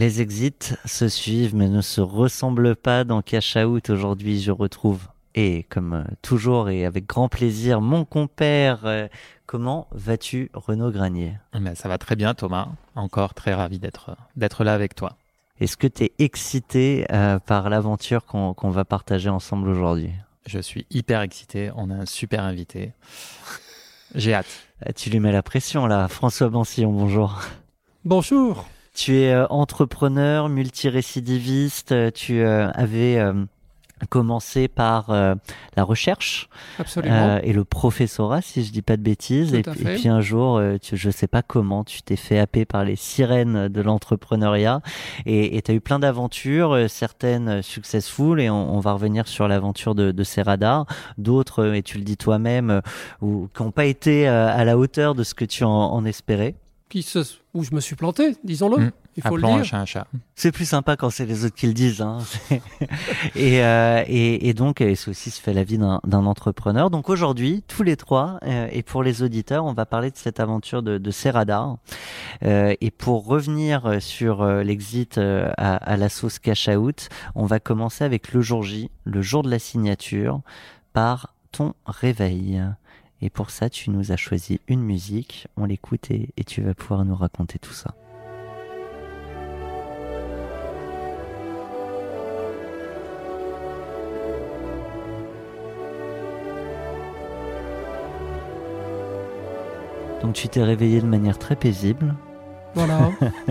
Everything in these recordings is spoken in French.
Les exits se suivent mais ne se ressemblent pas dans Cash Out. Aujourd'hui, je retrouve, et comme euh, toujours et avec grand plaisir, mon compère. Euh, comment vas-tu, Renaud Granier? Eh ben, Ça va très bien, Thomas. Encore très ravi d'être, d'être là avec toi. Est-ce que tu es excité euh, par l'aventure qu'on, qu'on va partager ensemble aujourd'hui? Je suis hyper excité. On a un super invité. J'ai hâte. Tu lui mets la pression là. François Bansillon, bonjour. Bonjour. Tu es euh, entrepreneur, multirécidiviste, euh, tu euh, avais commencé par la recherche et le professorat, si je dis pas de bêtises. Et, puis un jour, tu, je sais pas comment, tu t'es fait happer par les sirènes de l'entrepreneuriat et tu as eu plein d'aventures, certaines successful, et on, va revenir sur l'aventure de, de ces radars. D'autres, et tu le dis toi-même, ou qui n'ont pas été à la hauteur de ce que tu en, en espérais où je me suis planté, disons-le. Mmh. Il faut le dire. Un chat, un chat. C'est plus sympa quand c'est les autres qui le disent. Hein. et, euh, et, et, donc, c'est aussi se fait la vie d'un entrepreneur. Donc aujourd'hui, tous les trois, euh, et pour les auditeurs, on va parler de cette aventure de, de Serradar. Euh, et pour revenir sur euh, l'exit euh, à, à, la sauce cash out, on va commencer avec le jour J, le jour de la signature, par ton réveil. Et pour ça, tu nous as choisi une musique, on l'écoute et, tu vas pouvoir nous raconter tout ça. Donc tu t'es réveillé de manière très paisible. Voilà.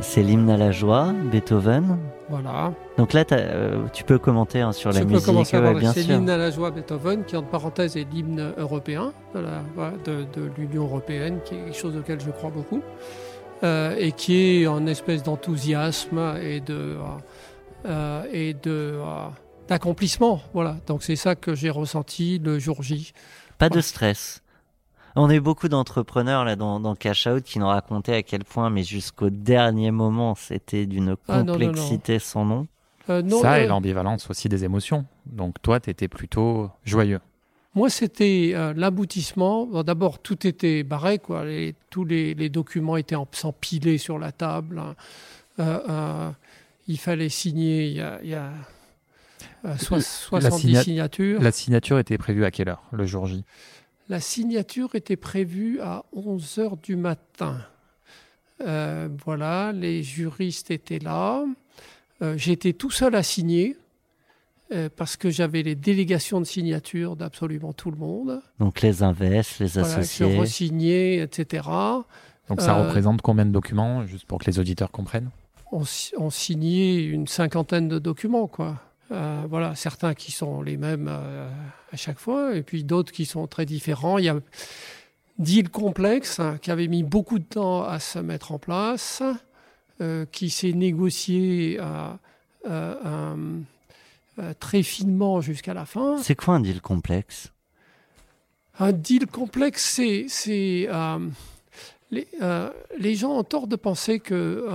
C'est l'hymne à la joie, Beethoven. Voilà. Donc là, euh, tu peux commenter hein, sur la musique. Je peux commencer bien C'est l'hymne à la joie Beethoven, qui en parenthèse est l'hymne européen de, l'Union européenne, qui est quelque chose auquel je crois beaucoup, euh, et qui est en espèce d'enthousiasme et de euh, et de d'accomplissement. Voilà. Donc c'est ça que j'ai ressenti le jour J. Pas de stress. On a eu beaucoup d'entrepreneurs là dans, dans Cash Out qui nous racontaient à quel point, mais jusqu'au dernier moment, c'était d'une ah, complexité sans nom. Euh, Ça et euh, l'ambivalence aussi des émotions. Donc toi, tu étais plutôt joyeux. Moi, c'était euh, l'aboutissement. D'abord, tout était barré, quoi. tous les, documents étaient empilés sur la table. il fallait signer. Il y a, 70 signatures. La signature était prévue à quelle heure, le jour J? La signature était prévue à 11 heures du matin. Euh, voilà, les juristes étaient là. Euh, j'étais tout seul à signer euh, parce que j'avais les délégations de signature d'absolument tout le monde. Donc les invests, les associés. Je re etc. Donc ça représente combien de documents, juste pour que les auditeurs comprennent? On, on signait une cinquantaine de documents, quoi. Euh, voilà, certains qui sont les mêmes euh, à chaque fois, et puis d'autres qui sont très différents. Il y a deal complexe hein, qui avait mis beaucoup de temps à se mettre en place, euh, qui s'est négocié très finement jusqu'à la fin. C'est quoi un deal complexe? Un deal complexe, c'est les, les, gens ont tort de penser que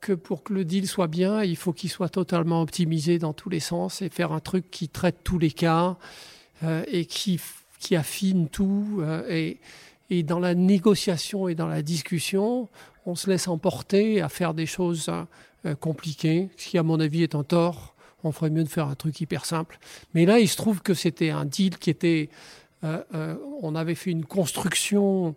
que pour que le deal soit bien, il faut qu'il soit totalement optimisé dans tous les sens et faire un truc qui traite tous les cas euh, et qui, qui, affine tout. Euh, et, et, dans la négociation et dans la discussion, on se laisse emporter à faire des choses compliquées, ce qui à mon avis est un tort. On ferait mieux de faire un truc hyper simple. Mais là, il se trouve que c'était un deal qui était... on avait fait une construction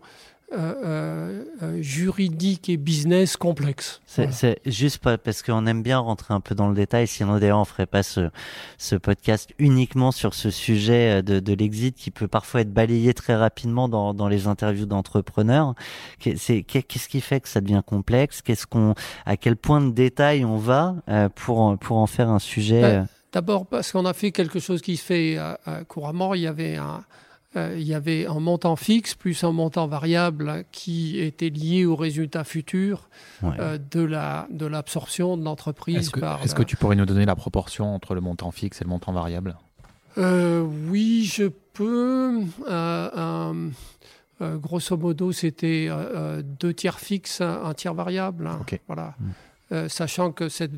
euh, euh, juridique et business complexe. C'est juste parce qu'on aime bien rentrer un peu dans le détail, sinon d'ailleurs on ferait pas ce, ce podcast uniquement sur ce sujet de, de l'exit qui peut parfois être balayé très rapidement dans, dans les interviews d'entrepreneurs. Qu'est-ce qui fait que ça devient complexe? Qu'est-ce qu'on, à quel point de détail on va pour pour en faire un sujet ben, D'abord parce qu'on a fait quelque chose qui se fait couramment. Il y avait un euh, il y avait un montant fixe plus un montant variable qui était lié au résultat futur euh, de la de l'absorption de l'entreprise. Est-ce que, est que, tu pourrais nous donner la proportion entre le montant fixe et le montant variable? Euh, Oui, je peux. grosso modo, c'était deux tiers fixes, un, tiers variable. Hein. Voilà. Hmm. Euh, sachant que cette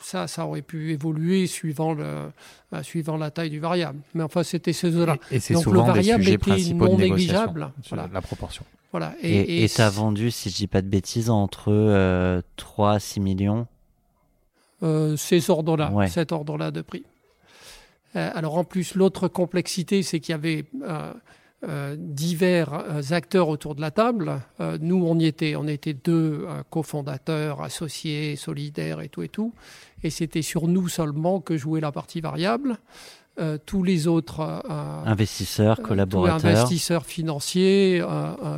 ça, ça aurait pu évoluer suivant, le, euh, suivant la taille du variable. Mais enfin, c'était ces eaux-là. Et, c'est souvent le variable des était non négligeable. Voilà. La proportion. Voilà. Et tu as vendu, si je dis pas de bêtises, entre 3 à 6 millions? Euh, Ces ordres-là, cet ordre-là de prix. alors en plus, l'autre complexité, c'est qu'il y avait euh, divers euh, acteurs autour de la table. Euh, nous, on y était, on était deux cofondateurs, associés, solidaires et tout et tout. Et c'était sur nous seulement que jouait la partie variable. tous les autres investisseurs, collaborateurs, investisseurs financiers,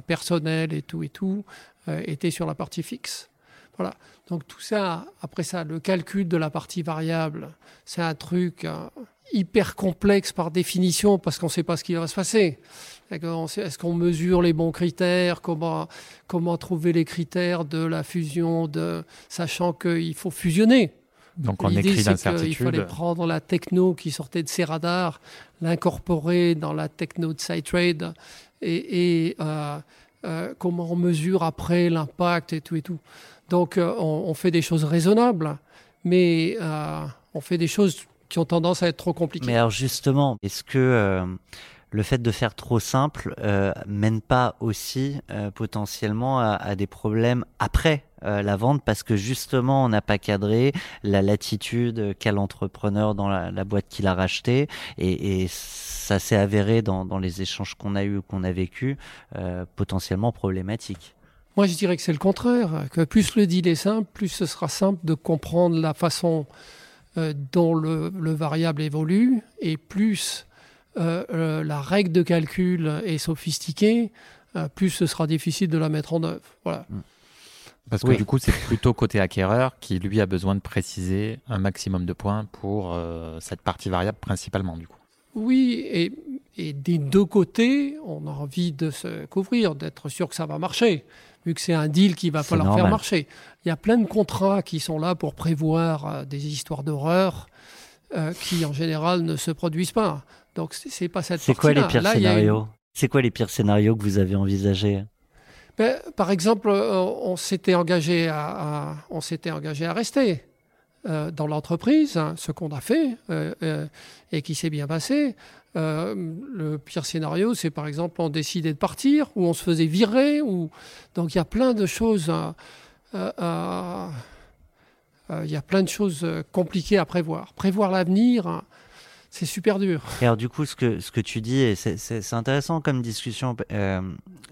personnels et tout et tout étaient sur la partie fixe. Voilà. Donc tout ça, après ça, le calcul de la partie variable, c'est un truc hyper complexe par définition parce qu'on ne sait pas ce qui va se passer. Est-ce qu'on mesure les bons critères comment, comment trouver les critères de la fusion, de, sachant qu'il faut fusionner donc on écrit d'incertitude. Il fallait prendre la techno qui sortait de ces radars, l'incorporer dans la techno de SciTrade et, et euh, euh, comment on mesure après l'impact et tout et tout. Donc euh, on, on, fait des choses raisonnables, mais on fait des choses qui ont tendance à être trop compliquées. Mais alors justement, est-ce que euh, le fait de faire trop simple euh, mène pas aussi euh, potentiellement à, des problèmes après la vente? Parce que justement on n'a pas cadré la latitude qu'a l'entrepreneur dans la, boîte qu'il a racheté et, ça s'est avéré dans, dans, les échanges qu'on a eu qu'on a vécu potentiellement problématique. Moi, je dirais que c'est le contraire, que plus le deal est simple, plus ce sera simple de comprendre la façon euh, dont le, variable évolue, et plus euh, euh, la règle de calcul est sophistiquée, plus ce sera difficile de la mettre en œuvre. Voilà. Mm. Parce que du coup, c'est plutôt côté acquéreur qui, lui, a besoin de préciser un maximum de points pour cette partie variable principalement, du coup. Oui, et, et, des deux côtés, on a envie de se couvrir, d'être sûr que ça va marcher vu que c'est un deal qui va falloir faire marcher. Il y a plein de contrats qui sont là pour prévoir euh, des histoires d'horreur euh, qui, en général, ne se produisent pas. Donc, c'est pas cette C'est quoi les pires scénarios? C'est quoi les pires scénarios que vous avez envisagés? Ben, Par exemple, euh, on s'était engagé à, on s'était engagé à rester. dans l'entreprise, hein, ce qu'on a fait et qui s'est bien passé. Euh, le pire scénario, c'est par exemple on décidait de partir, ou on se faisait virer, ou donc il y a plein de choses. Euh, il y a plein de choses compliquées à prévoir. Prévoir l'avenir, hein, c'est super dur. Alors du coup, ce que, ce que tu dis, c'est intéressant comme discussion. Euh,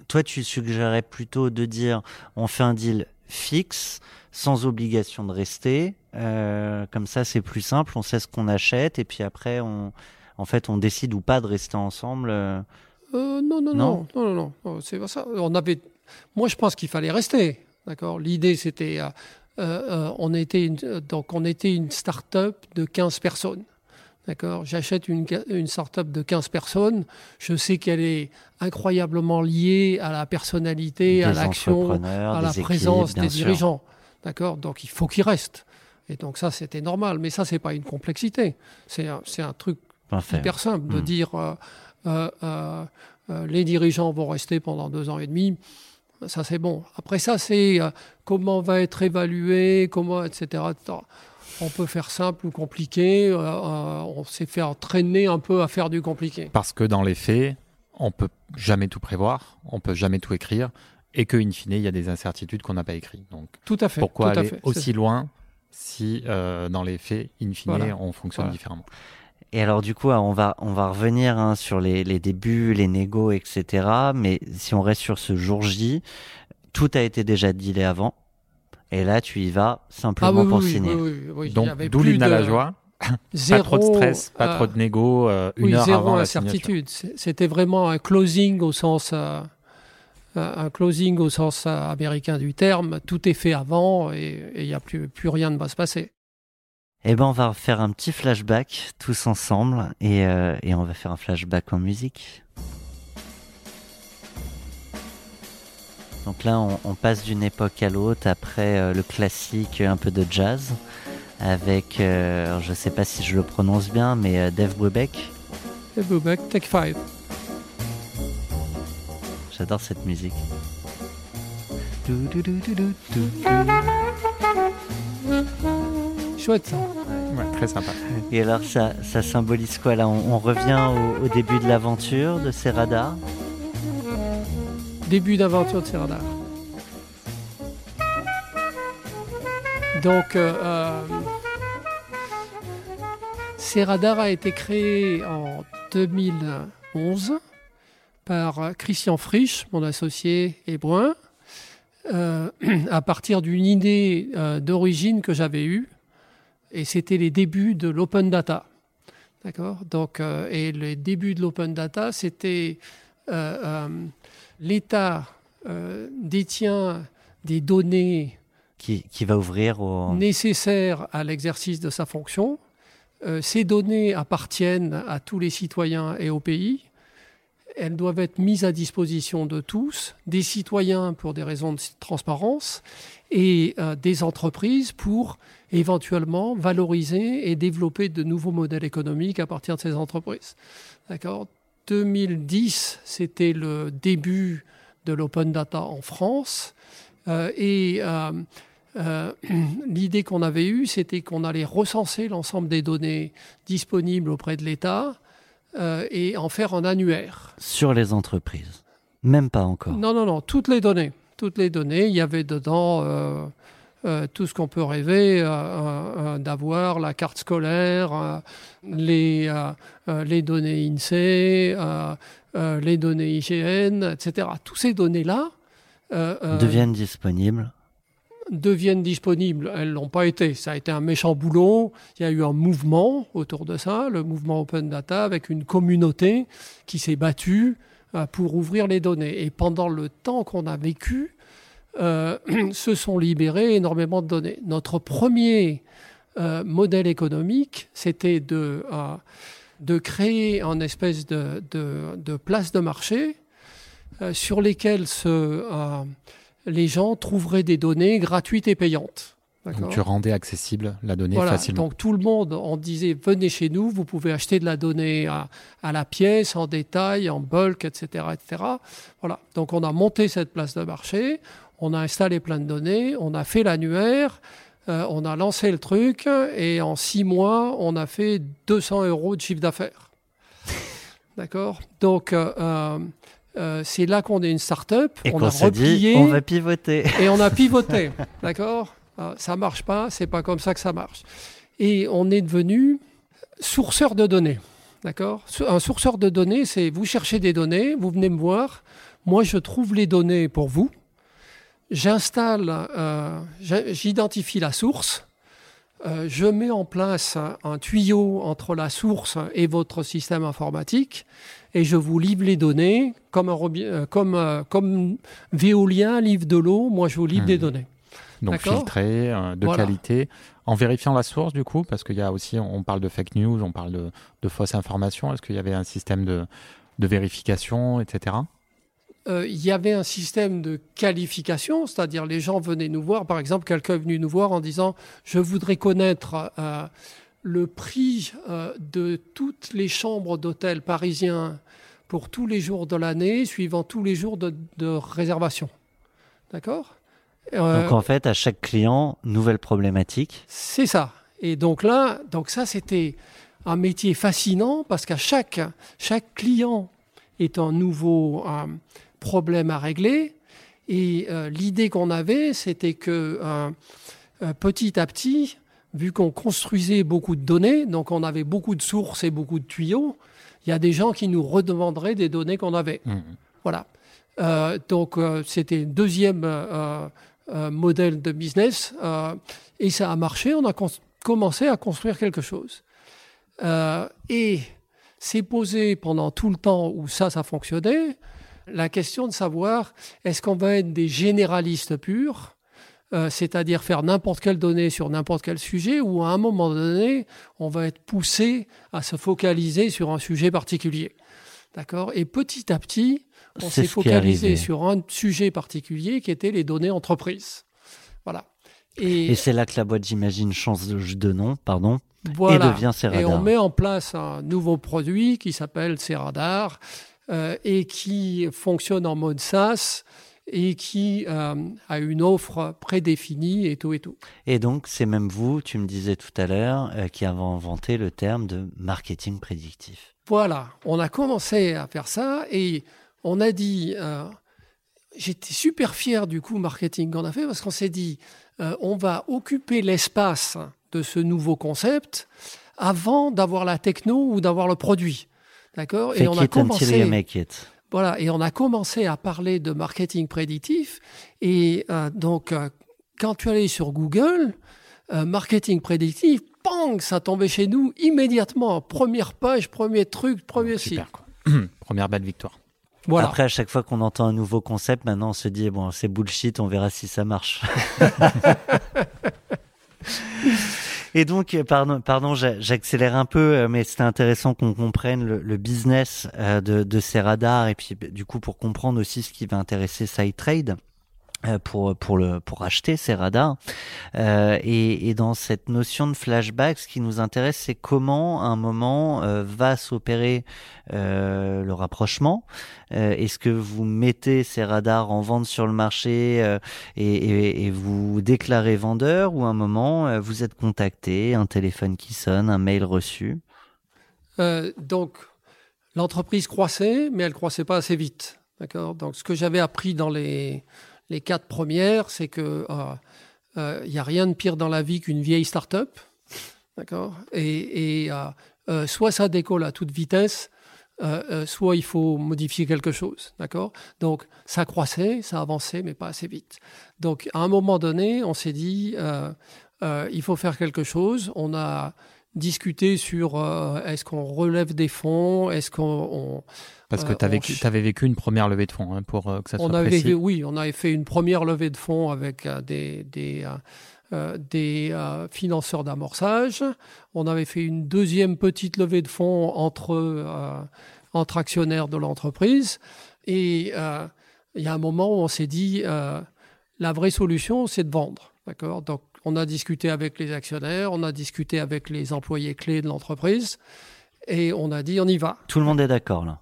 toi, tu suggérerais plutôt de dire on fait un deal fixe, sans obligation de rester. comme ça, c'est plus simple, on sait ce qu'on achète, et puis après, on, en fait, on décide ou pas de rester ensemble euh, non, non, non, non, non, non, c'est pas ça. On avait, moi, je pense qu'il fallait rester. D'accord? L'idée, c'était, euh, on était une, donc on était une start-up de 15 personnes. D'accord? J'achète une, une start-up de 15 personnes. Je sais qu'elle est incroyablement liée à la personnalité, à l'action, à la présence des dirigeants. D'accord? Donc il faut qu'ils restent. Et donc ça, c'était normal. Mais ça, c'est pas une complexité. C'est un, un truc hyper simple de hmm. dire euh, euh, euh, les dirigeants vont rester pendant deux ans et demi. Ça, c'est bon. Après ça, c'est comment va être évalué, comment, etc., On peut faire simple ou compliqué. on s'est fait entraîner un peu à faire du compliqué. Parce que dans les faits, on peut jamais tout prévoir, on peut jamais tout écrire, et que in fine, il y a des incertitudes qu'on n'a pas écrites. Donc, tout à fait. Pourquoi tout aller aussi loin si dans les faits, in fine, on fonctionne différemment? Et alors du coup, on va, on va revenir hein, sur les, les, débuts, les négos, etc. Mais si on reste sur ce jour J, tout a été déjà dealé avant. Et là, tu y vas simplement ah pour signer. Donc, d'où l'hymne à la joie. pas trop de stress, pas trop de négo, euh, une heure zéro avant incertitude. C'était vraiment un closing au sens, euh, un closing au sens euh, américain du terme. Tout est fait avant et il n'y a plus, plus rien ne va se passer. Eh ben, on va faire un petit flashback tous ensemble et, et on va faire un flashback en musique. Donc là, on, passe d'une époque à l'autre après le classique, un peu de jazz avec, euh, je sais pas si je le prononce bien, mais euh, Dave Brubeck. Dave Brubeck, Take 5. J'adore cette musique. Chouette ça. Ouais, très sympa. Et alors ça, ça symbolise quoi là? On, revient au, début de l'aventure de ces radars? Début d'aventure de ces radars. Donc, euh, euh, radars a été créé en 2011 par Christian Frisch, mon associé et euh, à partir d'une idée euh, d'origine que j'avais eue, et c'était les débuts de l'open data. D'accord? Donc, et les débuts de l'open data, c'était l'État détient des données qui, va ouvrir au... nécessaires à l'exercice de sa fonction. Euh, ces données appartiennent à tous les citoyens et au pays. Elles doivent être mises à disposition de tous, des citoyens pour des raisons de transparence et euh, des entreprises pour éventuellement valoriser et développer de nouveaux modèles économiques à partir de ces entreprises. D'accord? 2010, c'était le début de l'open data en France. Euh, et euh, l'idée qu'on avait eue, c'était qu'on allait recenser l'ensemble des données disponibles auprès de l'État euh, et en faire un annuaire. Sur les entreprises Même pas encore Non, non, non, toutes les données. Toutes les données, il y avait dedans euh, tout ce qu'on peut rêver d'avoir, la carte scolaire, les, les données INSEE, les données IGN, etc. Toutes ces données-là deviennent disponibles deviennent disponibles. Elles l'ont pas été. Ça a été un méchant boulot. Il y a eu un mouvement autour de ça, le mouvement Open Data, avec une communauté qui s'est battue euh, pour ouvrir les données. Et pendant le temps qu'on a vécu, euh, se sont libérées énormément de données. Notre premier euh, modèle économique, c'était de, de créer une espèce de, de, de place de marché sur lesquelles se les gens trouveraient des données gratuites et payantes. Donc tu rendais accessible la donnée facilement. Donc tout le monde, on disait venez chez nous, vous pouvez acheter de la donnée à, la pièce, en détail, en bulk, etc., etc. Voilà. Donc on a monté cette place de marché, on a installé plein de données, on a fait l'annuaire, euh, on a lancé le truc et en six mois on a fait 200 euros de chiffre d'affaires. D'accord? Donc euh, euh, c'est là qu'on est une start-up. on a replié. on va pivoter. Et on a pivoté. D'accord? Ça marche pas, c'est pas comme ça que ça marche. Et on est devenu sourceur de données. D'accord? Un sourceur de données, c'est vous cherchez des données, vous venez me voir, moi je trouve les données pour vous, j'installe, euh, j'identifie la source, euh, je mets en place un, tuyau entre la source et votre système informatique et je vous livre les données comme, un, euh, comme, comme Veolia livre de l'eau, moi je vous livre des mmh. données. Donc filtré, de qualité, en vérifiant la source du coup, parce qu'il y a aussi, on parle de fake news, on parle de, de fausses informations, est-ce qu'il y avait un système de, de vérification, etc. Euh, il y avait un système de qualification, c'est-à-dire les gens venaient nous voir, par exemple, quelqu'un est venu nous voir en disant je voudrais connaître euh, le prix euh, de toutes les chambres d'hôtel parisiens pour tous les jours de l'année, suivant tous les jours de, réservation. D'accord? Donc en fait, à chaque client, nouvelle problématique. C'est ça. Et donc là, donc ça c'était un métier fascinant parce qu'à chaque, chaque client est un nouveau problème à régler. Et euh, l'idée qu'on avait, c'était que euh, euh, petit à petit, vu qu'on construisait beaucoup de données, donc on avait beaucoup de sources et beaucoup de tuyaux, il y a des gens qui nous redemanderaient des données qu'on avait. Mmh. Voilà. Euh, donc c'était un deuxième modèle de business et ça a marché. On a commencé à construire quelque chose. et s'est posé pendant tout le temps où ça, ça fonctionnait, la question de savoir est-ce qu'on va être des généralistes purs c'est-à-dire faire n'importe quelle donnée sur n'importe quel sujet, ou à un moment donné, on va être poussé à se focaliser sur un sujet particulier. D'accord? Et petit à petit, on s'est focalisé sur un sujet particulier qui était les données entreprises. Voilà. Et, c'est là que la boîte, j'imagine, change de nom, pardon, et devient Ceradar. Et on met en place un nouveau produit qui s'appelle Ceradar euh, et qui fonctionne en mode SaaS et qui euh, a une offre prédéfinie et tout et tout. Et donc, c'est même vous, tu me disais tout à l'heure, euh, qui avez inventé le terme de marketing prédictif. Voilà, on a commencé à faire ça et on a dit, euh, j'étais super fier du coup marketing qu'on a fait parce qu'on s'est dit, euh, on va occuper l'espace de ce nouveau concept avant d'avoir la techno ou d'avoir le produit. D'accord Et on a commencé. Voilà, et on a commencé à parler de marketing prédictif. Et euh, donc, quand tu allais sur Google, marketing prédictif, pang, ça tombait chez nous immédiatement. Première page, premier truc, premier site. Première belle victoire. Après, à chaque fois qu'on entend un nouveau concept, maintenant on se dit bon, c'est bullshit, on verra si ça marche. Et donc, pardon, pardon j'accélère un peu, euh, mais c'était intéressant qu'on comprenne le, business euh, de, de, ces radars et puis du coup pour comprendre aussi ce qui va intéresser SideTrade. Euh, pour pour le pour acheter ces radars. Euh, et, dans cette notion de flashback ce qui nous intéresse c'est comment à un moment euh, va s'opérer le rapprochement. Est-ce que vous mettez ces radars en vente sur le marché et, vous déclarez vendeur ou à un moment vous êtes contacté un téléphone qui sonne un mail reçu? Donc l'entreprise croissait mais elle croissait pas assez vite. D'accord? Donc ce que j'avais appris dans les les quatre premières, c'est que il euh, euh, y a rien de pire dans la vie qu'une vieille start-up. D'accord? Et, euh, soit ça décolle à toute vitesse, soit il faut modifier quelque chose. D'accord? Donc, ça croissait, ça avançait, mais pas assez vite. Donc, à un moment donné, on s'est dit, il faut faire quelque chose. On a discuté sur est-ce qu'on relève des fonds, est-ce qu'on parce que euh, tu avais vécu une première levée de fonds hein, pour euh, que ça soit on avait, Oui, on avait fait une première levée de fonds avec euh, des, des, des financeurs d'amorçage. On avait fait une deuxième petite levée de fonds entre, entre actionnaires de l'entreprise. Et il y a un moment où on s'est dit, la vraie solution, c'est de vendre. D'accord? Donc, on a discuté avec les actionnaires, on a discuté avec les employés clés de l'entreprise, et on a dit, on y va. Tout le monde est d'accord là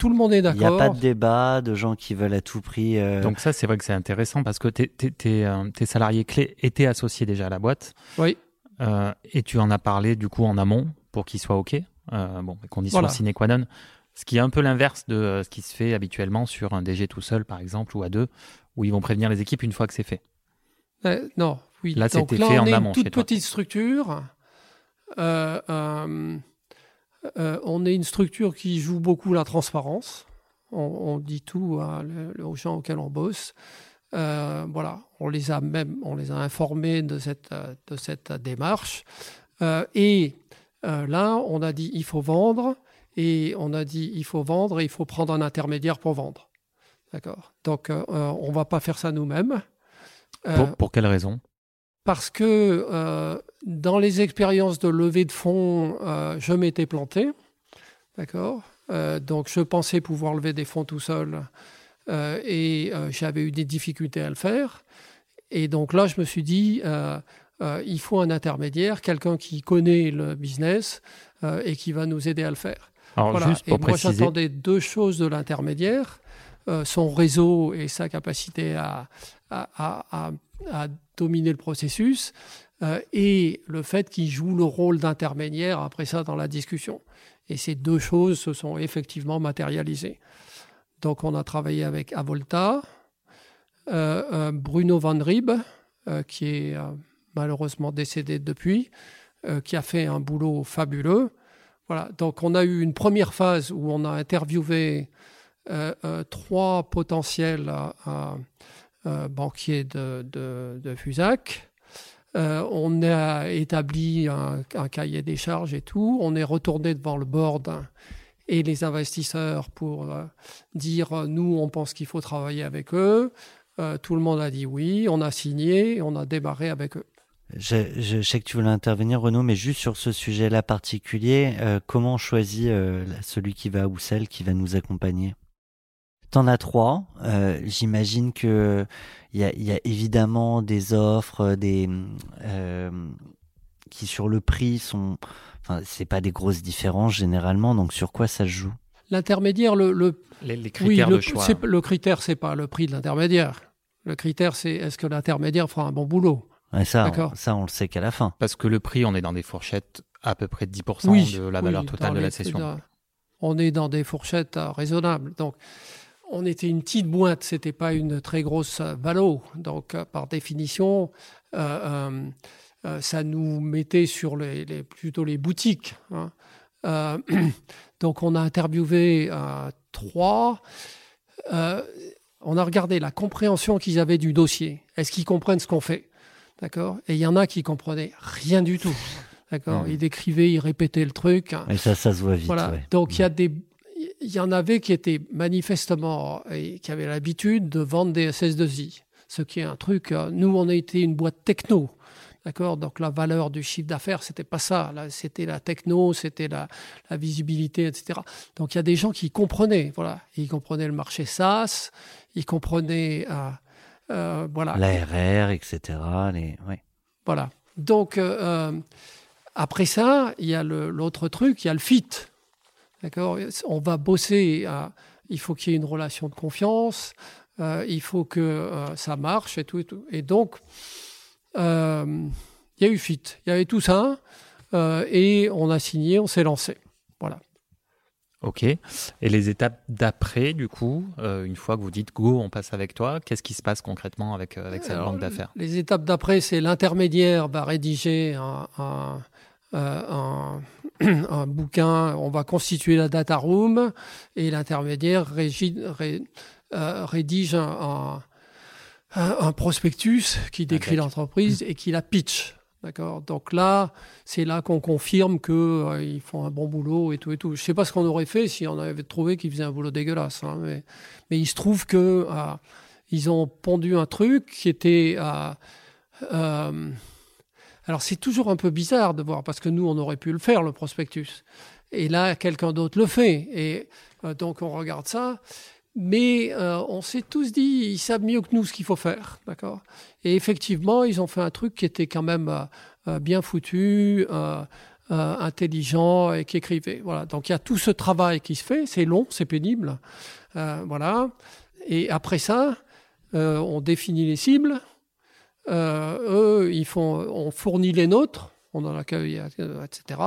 tout le monde est d'accord. Il n'y a pas de débat de gens qui veulent à tout prix. Euh, Donc ça, c'est vrai que c'est intéressant parce que tes, euh, tes, salariés clés étaient associés déjà à la boîte. Oui. Euh, et tu en as parlé du coup en amont pour qu'ils soient OK. bon, conditions voilà. sine qua non. Ce qui est un peu l'inverse de ce qui se fait habituellement sur un DG tout seul, par exemple, ou à deux, où ils vont prévenir les équipes une fois que c'est fait. non, oui. Là, c'était fait en amont. Une toute petite structure. Euh, euh, on est une structure qui joue beaucoup la transparence. On, dit tout aux gens auxquels on bosse. Euh, voilà, on les a même, on les a informés de cette, de cette démarche. Euh, et là, on a dit il faut vendre, et on a dit il faut vendre et il faut prendre un intermédiaire pour vendre. D'accord? Donc, on ne va pas faire ça nous-mêmes. Pour, pour quelle raison? Parce que euh, dans les expériences de levée de fonds, euh, je m'étais planté. D'accord euh, Donc, je pensais pouvoir lever des fonds tout seul et j'avais eu des difficultés à le faire. Et donc là, je me suis dit, il faut un intermédiaire, quelqu'un qui connaît le business et qui va nous aider à le faire. Alors, juste pour et moi, j'attendais deux choses de l'intermédiaire. son réseau et sa capacité à, à, à dominer le processus euh, et le fait qu'il joue le rôle d'intermédiaire après ça dans la discussion. Et ces deux choses se sont effectivement matérialisées. Donc on a travaillé avec Avolta, euh, euh, Bruno Van Rieb, qui est malheureusement décédé depuis, qui a fait un boulot fabuleux. Voilà, donc on a eu une première phase où on a interviewé trois potentiels banquiers de, de, Fusac. on a établi un, cahier des charges et tout. On est retourné devant le board et les investisseurs pour euh, dire euh, nous, on pense qu'il faut travailler avec eux. Euh, tout le monde a dit oui, on a signé, on a démarré avec eux. Je, sais que tu voulais intervenir, Renaud, mais juste sur ce sujet-là particulier, comment on choisit celui qui va ou celle qui va nous accompagner? T'en as trois. J'imagine que il y a, y a, évidemment des offres, des qui sur le prix sont Enfin, c'est pas des grosses différences généralement, donc sur quoi ça se joue? L'intermédiaire, le, le, Les, critères oui, de choix. Le critère, c'est pas le prix de l'intermédiaire. Le critère, c'est est-ce que l'intermédiaire fera un bon boulot? Ça, on, ça, on le sait qu'à la fin. Parce que le prix, on est dans des fourchettes à peu près de 10% de la valeur totale de la session. On est dans des fourchettes euh, raisonnables. Donc, on était une petite boîte, c'était pas une très grosse euh, valo. Donc, euh, par définition, euh, ça nous mettait sur les, plutôt les boutiques. Hein. Euh, donc on a interviewé trois. on a regardé la compréhension qu'ils avaient du dossier. Est-ce qu'ils comprennent ce qu'on fait? D'accord? Et il y en a qui comprenaient rien du tout. D'accord? Ils décrivaient, ils répétaient le truc. Et ça, ça se voit vite. Voilà. Donc il y a des il y en avait qui étaient manifestement et qui avaient l'habitude de vendre des SS2I, ce qui est un truc. Nous, on a été une boîte techno. D'accord? Donc la valeur du chiffre d'affaires, c'était pas ça. C'était la techno, c'était la, visibilité, etc. Donc il y a des gens qui comprenaient, voilà. Ils comprenaient le marché SaaS, ils comprenaient, euh, euh, voilà. L'ARR, etc. Les... Voilà. Donc euh, après ça, il y a l'autre truc, il y a le fit. D'accord? On va bosser. il faut qu'il y ait une relation de confiance. il faut que ça marche et tout et tout. Et donc, euh, il y a eu fit, il y avait tout ça, euh, et on a signé, on s'est lancé. Voilà. Ok. Et les étapes d'après, du coup, euh, une fois que vous dites go, on passe avec toi, qu'est-ce qui se passe concrètement avec, avec cette langue d'affaires? Les étapes d'après, c'est l'intermédiaire va rédiger un, un, un, bouquin, on va constituer la data room, et l'intermédiaire rédige un, un, prospectus qui décrit l'entreprise et qui la pitch. D'accord? Donc là, c'est là qu'on confirme qu'ils euh, font un bon boulot et tout et tout. Je sais pas ce qu'on aurait fait si on avait trouvé qu'ils faisaient un boulot dégueulasse. Hein, mais, mais, il se trouve que euh, ils ont pondu un truc qui était. Euh, alors c'est toujours un peu bizarre de voir parce que nous on aurait pu le faire le prospectus. Et là quelqu'un d'autre le fait. Et donc on regarde ça mais euh, on s'est tous dit, ils savent mieux que nous ce qu'il faut faire, d'accord? Et effectivement, ils ont fait un truc qui était quand même euh, euh, bien foutu, intelligent et qui écrivait. Voilà. Donc il y a tout ce travail qui se fait. C'est long, c'est pénible, voilà. Et après ça, on définit les cibles. Eux, ils font, on fournit les nôtres on en accueille, etc.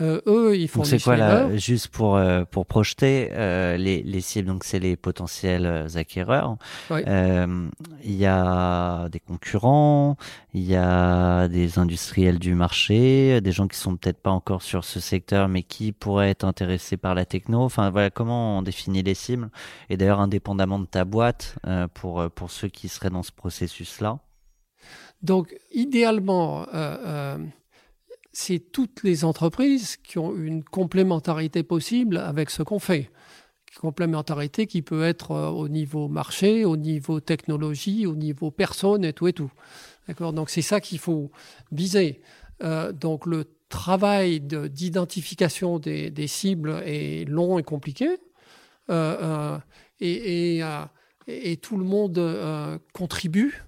Euh, eux, ils font. C'est quoi là, juste pour euh, pour projeter euh, les, les cibles? Donc c'est les potentiels acquéreurs. Il y a des concurrents, il y a des industriels du marché, des gens qui sont peut-être pas encore sur ce secteur, mais qui pourraient être intéressés par la techno. Enfin voilà, comment on définit les cibles? Et d'ailleurs, indépendamment de ta boîte, pour pour ceux qui seraient dans ce processus là. Donc idéalement c'est toutes les entreprises qui ont une complémentarité possible avec ce qu'on fait. Complémentarité qui peut être euh, au niveau marché, au niveau technologie, au niveau personne et tout et tout. D'accord? Donc c'est ça qu'il faut viser. Euh, donc le travail d'identification des, cibles est long et compliqué. Euh, et, et, tout le monde contribue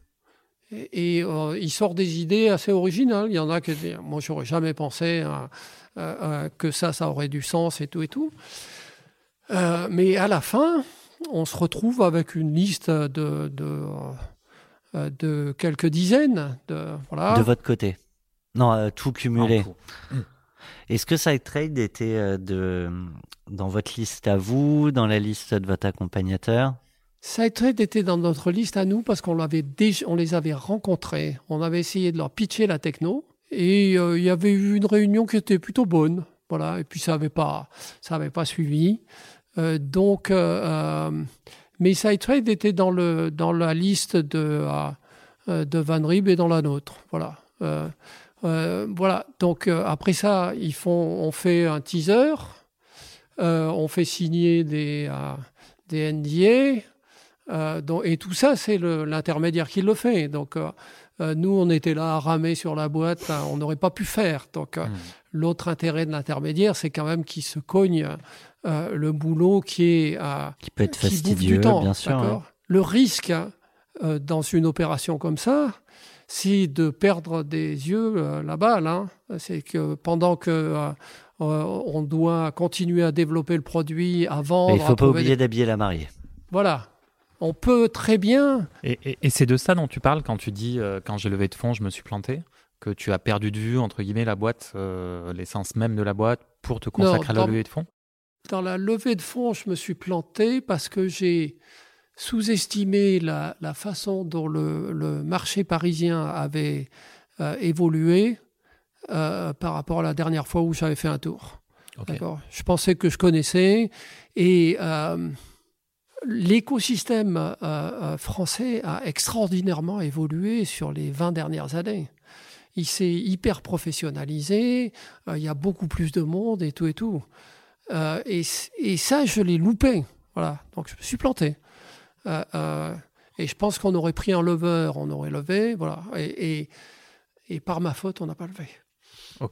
et, euh, il sort des idées assez originales. Il y en a que moi, j'aurais jamais pensé que ça, ça aurait du sens et tout et tout. Euh, mais à la fin, on se retrouve avec une liste de, de, euh, de quelques dizaines. De, voilà. de votre côté Non, tout cumulé. Est-ce que SideTrade était de, dans votre liste à vous, dans la liste de votre accompagnateur? Sidetrade était dans notre liste à nous parce qu'on les avait rencontrés. On avait essayé de leur pitcher la techno et euh, il y avait eu une réunion qui était plutôt bonne. Voilà. Et puis ça n'avait pas, ça avait pas suivi. Euh, donc, euh, mais Sidetrade était dans la liste de de Van Rib et dans la nôtre. Voilà. voilà. Donc après ça, ils font, on fait un teaser, on fait signer des des NDA. Euh, et tout ça, c'est l'intermédiaire qui le fait. Donc, euh, euh, nous, on était là à ramer sur la boîte, hein, on n'aurait pas pu faire. Donc, hmm. l'autre intérêt de l'intermédiaire, c'est quand même qu'il se cogne le boulot qui est. qui peut être fastidieux, bien sûr. Le risque hein, dans une opération comme ça, c'est de perdre des yeux la balle. Hein. C'est que pendant que. on doit continuer à développer le produit, à vendre. il ne faut pas oublier d'habiller la mariée. Voilà, on peut très bien. Et, c'est de ça dont tu parles quand tu dis euh, quand j'ai levé de fonds, je me suis planté que tu as perdu de vue, entre guillemets, la boîte, euh, l'essence même de la boîte, pour te consacrer à la levée de fonds? Dans la levée de fonds, je me suis planté parce que j'ai sous-estimé la, façon dont le, marché parisien avait euh, évolué par rapport à la dernière fois où j'avais fait un tour. Je pensais que je connaissais et L'écosystème euh, euh, français a extraordinairement évolué sur les 20 dernières années. Il s'est hyper professionnalisé, euh, il y a beaucoup plus de monde et tout et tout. Et, ça, je l'ai loupé. Voilà, donc je me suis planté. et je pense qu'on aurait pris un lever, on aurait levé, voilà. Et, par ma faute, on n'a pas levé.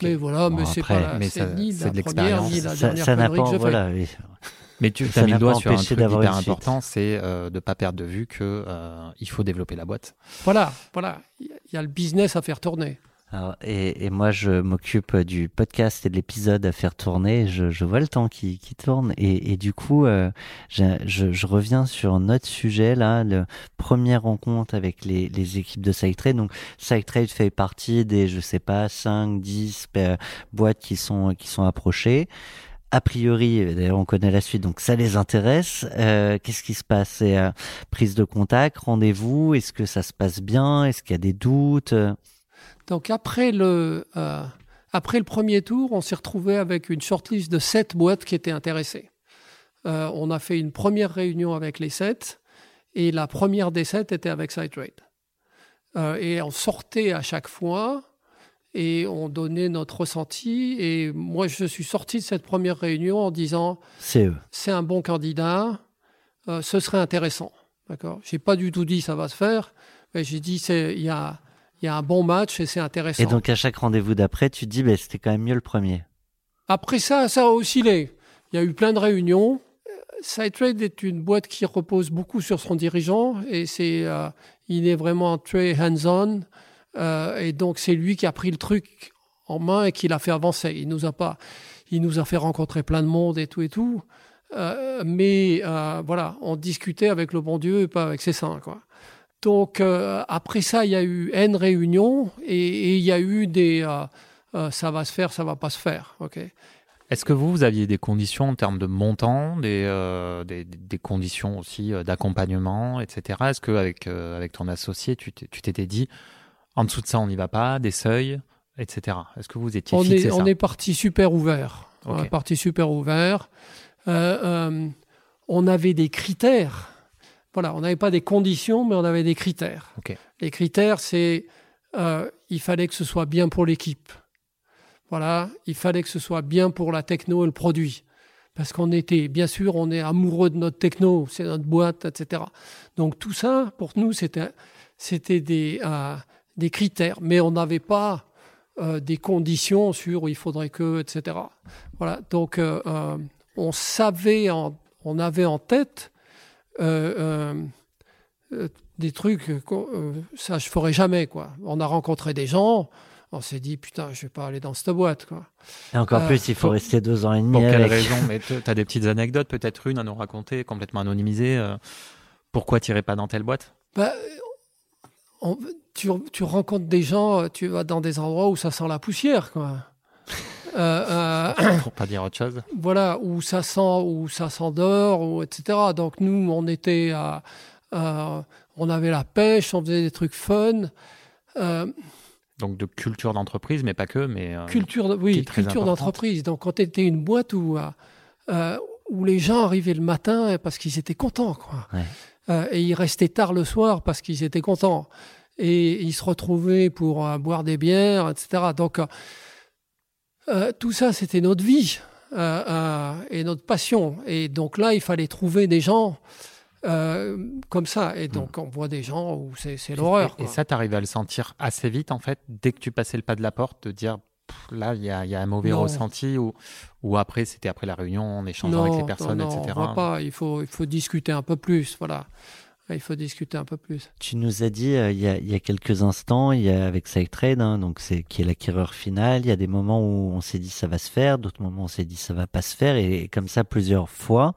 Mais voilà, mais c'est pas ni la première ni la dernière ça, que je voilà, mais tu as mis le doigt sur un truc hyper important, c'est euh, de ne pas perdre de vue qu'il euh, faut développer la boîte. Voilà, voilà. Il y a le business à faire tourner. et, moi, je m'occupe du podcast et de l'épisode à faire tourner. Je, vois le temps qui, tourne. Et, du coup, euh, je, reviens sur notre sujet, là, la première rencontre avec les, équipes de SideTrade. Donc, SideTrade fait partie des, je sais pas, 5, 10 boîtes qui sont, qui sont approchées a priori, d'ailleurs on connaît la suite, donc ça les intéresse. Euh, qu'est-ce qui se passe? Euh, prise de contact, rendez-vous? Est-ce que ça se passe bien? Est-ce qu'il y a des doutes? Donc après le, euh, après le premier tour, on s'est retrouvé avec une shortlist de sept boîtes qui étaient intéressées. on a fait une première réunion avec les sept et la première des sept était avec SideTrade. et on sortait à chaque fois et on donnait notre ressenti. Et moi, je suis sorti de cette première réunion en disant c'est C'est un bon candidat, euh, ce serait intéressant. D'accord? J'ai pas du tout dit ça va se faire, mais j'ai dit il y a, y a un bon match et c'est intéressant. Et donc, à chaque rendez-vous d'après, tu te dis bah, c'était quand même mieux le premier. Après ça, ça a oscillé. Il y a eu plein de réunions. SideTrade est une boîte qui repose beaucoup sur son dirigeant et c'est, euh, il est vraiment très hands-on. Euh, et donc, c'est lui qui a pris le truc en main et qui l'a fait avancer. Il nous a pas, il nous a fait rencontrer plein de monde et tout et tout. Euh, mais euh, voilà, on discutait avec le bon Dieu et pas avec ses saints, quoi. Donc après ça, il y a eu N réunions et, il y a eu des ça va se faire, ça va pas se faire. Ok. Est-ce que vous, vous aviez des conditions en termes de montant, des, des, conditions aussi d'accompagnement, etc. Est-ce qu'avec avec ton associé, tu t'étais dit, en dessous de ça, on n'y va pas, des seuils, etc. Est-ce que vous étiez on fixé est, On est parti super ouvert. On est parti super ouvert. Euh, euh, on avait des critères. Voilà, on n'avait pas des conditions, mais on avait des critères. Les critères, c'est euh, il fallait que ce soit bien pour l'équipe. Voilà, il fallait que ce soit bien pour la techno et le produit. Parce qu'on était, bien sûr, on est amoureux de notre techno, c'est notre boîte, etc. Donc tout ça, pour nous, c'était, c'était des, des critères, mais on n'avait pas euh, des conditions sur il faudrait que, etc. Voilà, donc euh, euh, on savait, on avait en tête des trucs, ça je ferais jamais, quoi. On a rencontré des gens, on s'est dit putain, je vais pas aller dans cette boîte, quoi. Et encore plus, il faut rester deux ans et demi. Pour quelle raison? Mais tu as des petites anecdotes, peut-être une à nous raconter, complètement anonymisée. pourquoi tu pas dans telle boîte? Bah, tu, rencontres des gens, tu vas dans des endroits où ça sent la poussière, quoi. Euh, euh, Pour pas dire autre chose. Voilà, où ça sent, où ça s'endort, ou etc. Donc nous, on était à, on avait la pêche, on faisait des trucs fun. donc de culture d'entreprise, mais pas que, mais culture, oui, culture d'entreprise. Donc quand était une boîte où où les gens arrivaient le matin parce qu'ils étaient contents, quoi. et ils restaient tard le soir parce qu'ils étaient contents et ils se retrouvaient pour euh, boire des bières, etc. Donc, euh, euh, tout ça, c'était notre vie et notre passion. Et donc là, il fallait trouver des gens comme ça. Et donc, on voit des gens où c'est l'horreur. Et, ça, tu arrives à le sentir assez vite, en fait, dès que tu passais le pas de la porte, de dire là, il y, a un mauvais ressenti ou, ou après, c'était après la réunion, en échangeant avec les personnes, non, etc. On voit pas, il faut, il faut discuter un peu plus. Voilà il faut discuter un peu plus. Tu nous as dit euh, il, y a, il, y a, quelques instants, il y a avec SideTrade, hein, donc c'est qui est l'acquéreur final, il y a des moments où on s'est dit ça va se faire, d'autres moments où on s'est dit ça va pas se faire, et, comme ça plusieurs fois.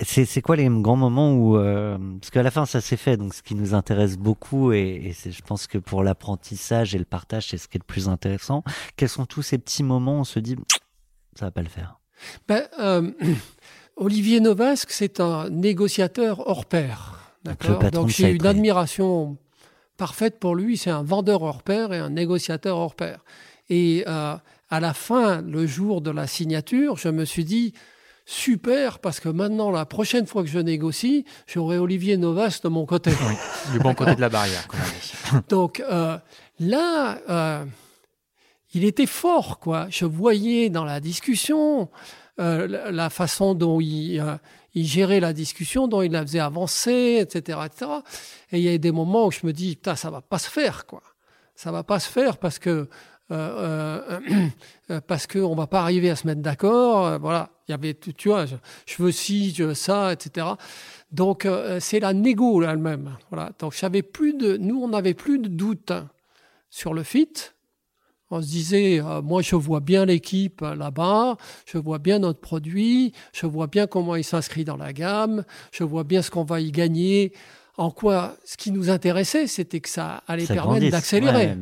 C'est quoi les grands moments où euh, parce qu'à la fin ça s'est fait, donc ce qui nous intéresse beaucoup et, et je pense que pour l'apprentissage et le partage c'est ce qui est le plus intéressant. Quels sont tous ces petits moments où on se dit ça va pas le faire? Ben, euh, Olivier Novasque, c'est un négociateur hors pair. Donc j'ai une admiration parfaite pour lui. C'est un vendeur hors pair et un négociateur hors pair. Et euh, à la fin, le jour de la signature, je me suis dit super parce que maintenant, la prochaine fois que je négocie, j'aurai Olivier Novas de mon côté. du bon côté de la barrière. Donc euh, là, euh, il était fort, quoi. Je voyais dans la discussion euh, la façon dont il, euh, il, gérait la discussion, dont il la faisait avancer, etc., etc. Et il y a des moments où je me dis, putain, ça va pas se faire, quoi. Ça va pas se faire parce que euh, parce qu'on va pas arriver à se mettre d'accord. voilà, il y avait, tu je, veux ci, je veux ça, etc. Donc c'est la négo elle-même. Voilà. Donc j'avais plus de, nous on n'avait plus de doute sur le fit. On se disait, euh, moi je vois bien l'équipe euh, là-bas, je vois bien notre produit, je vois bien comment il s'inscrit dans la gamme, je vois bien ce qu'on va y gagner. En quoi, ce qui nous intéressait, c'était que ça allait permettre d'accélérer.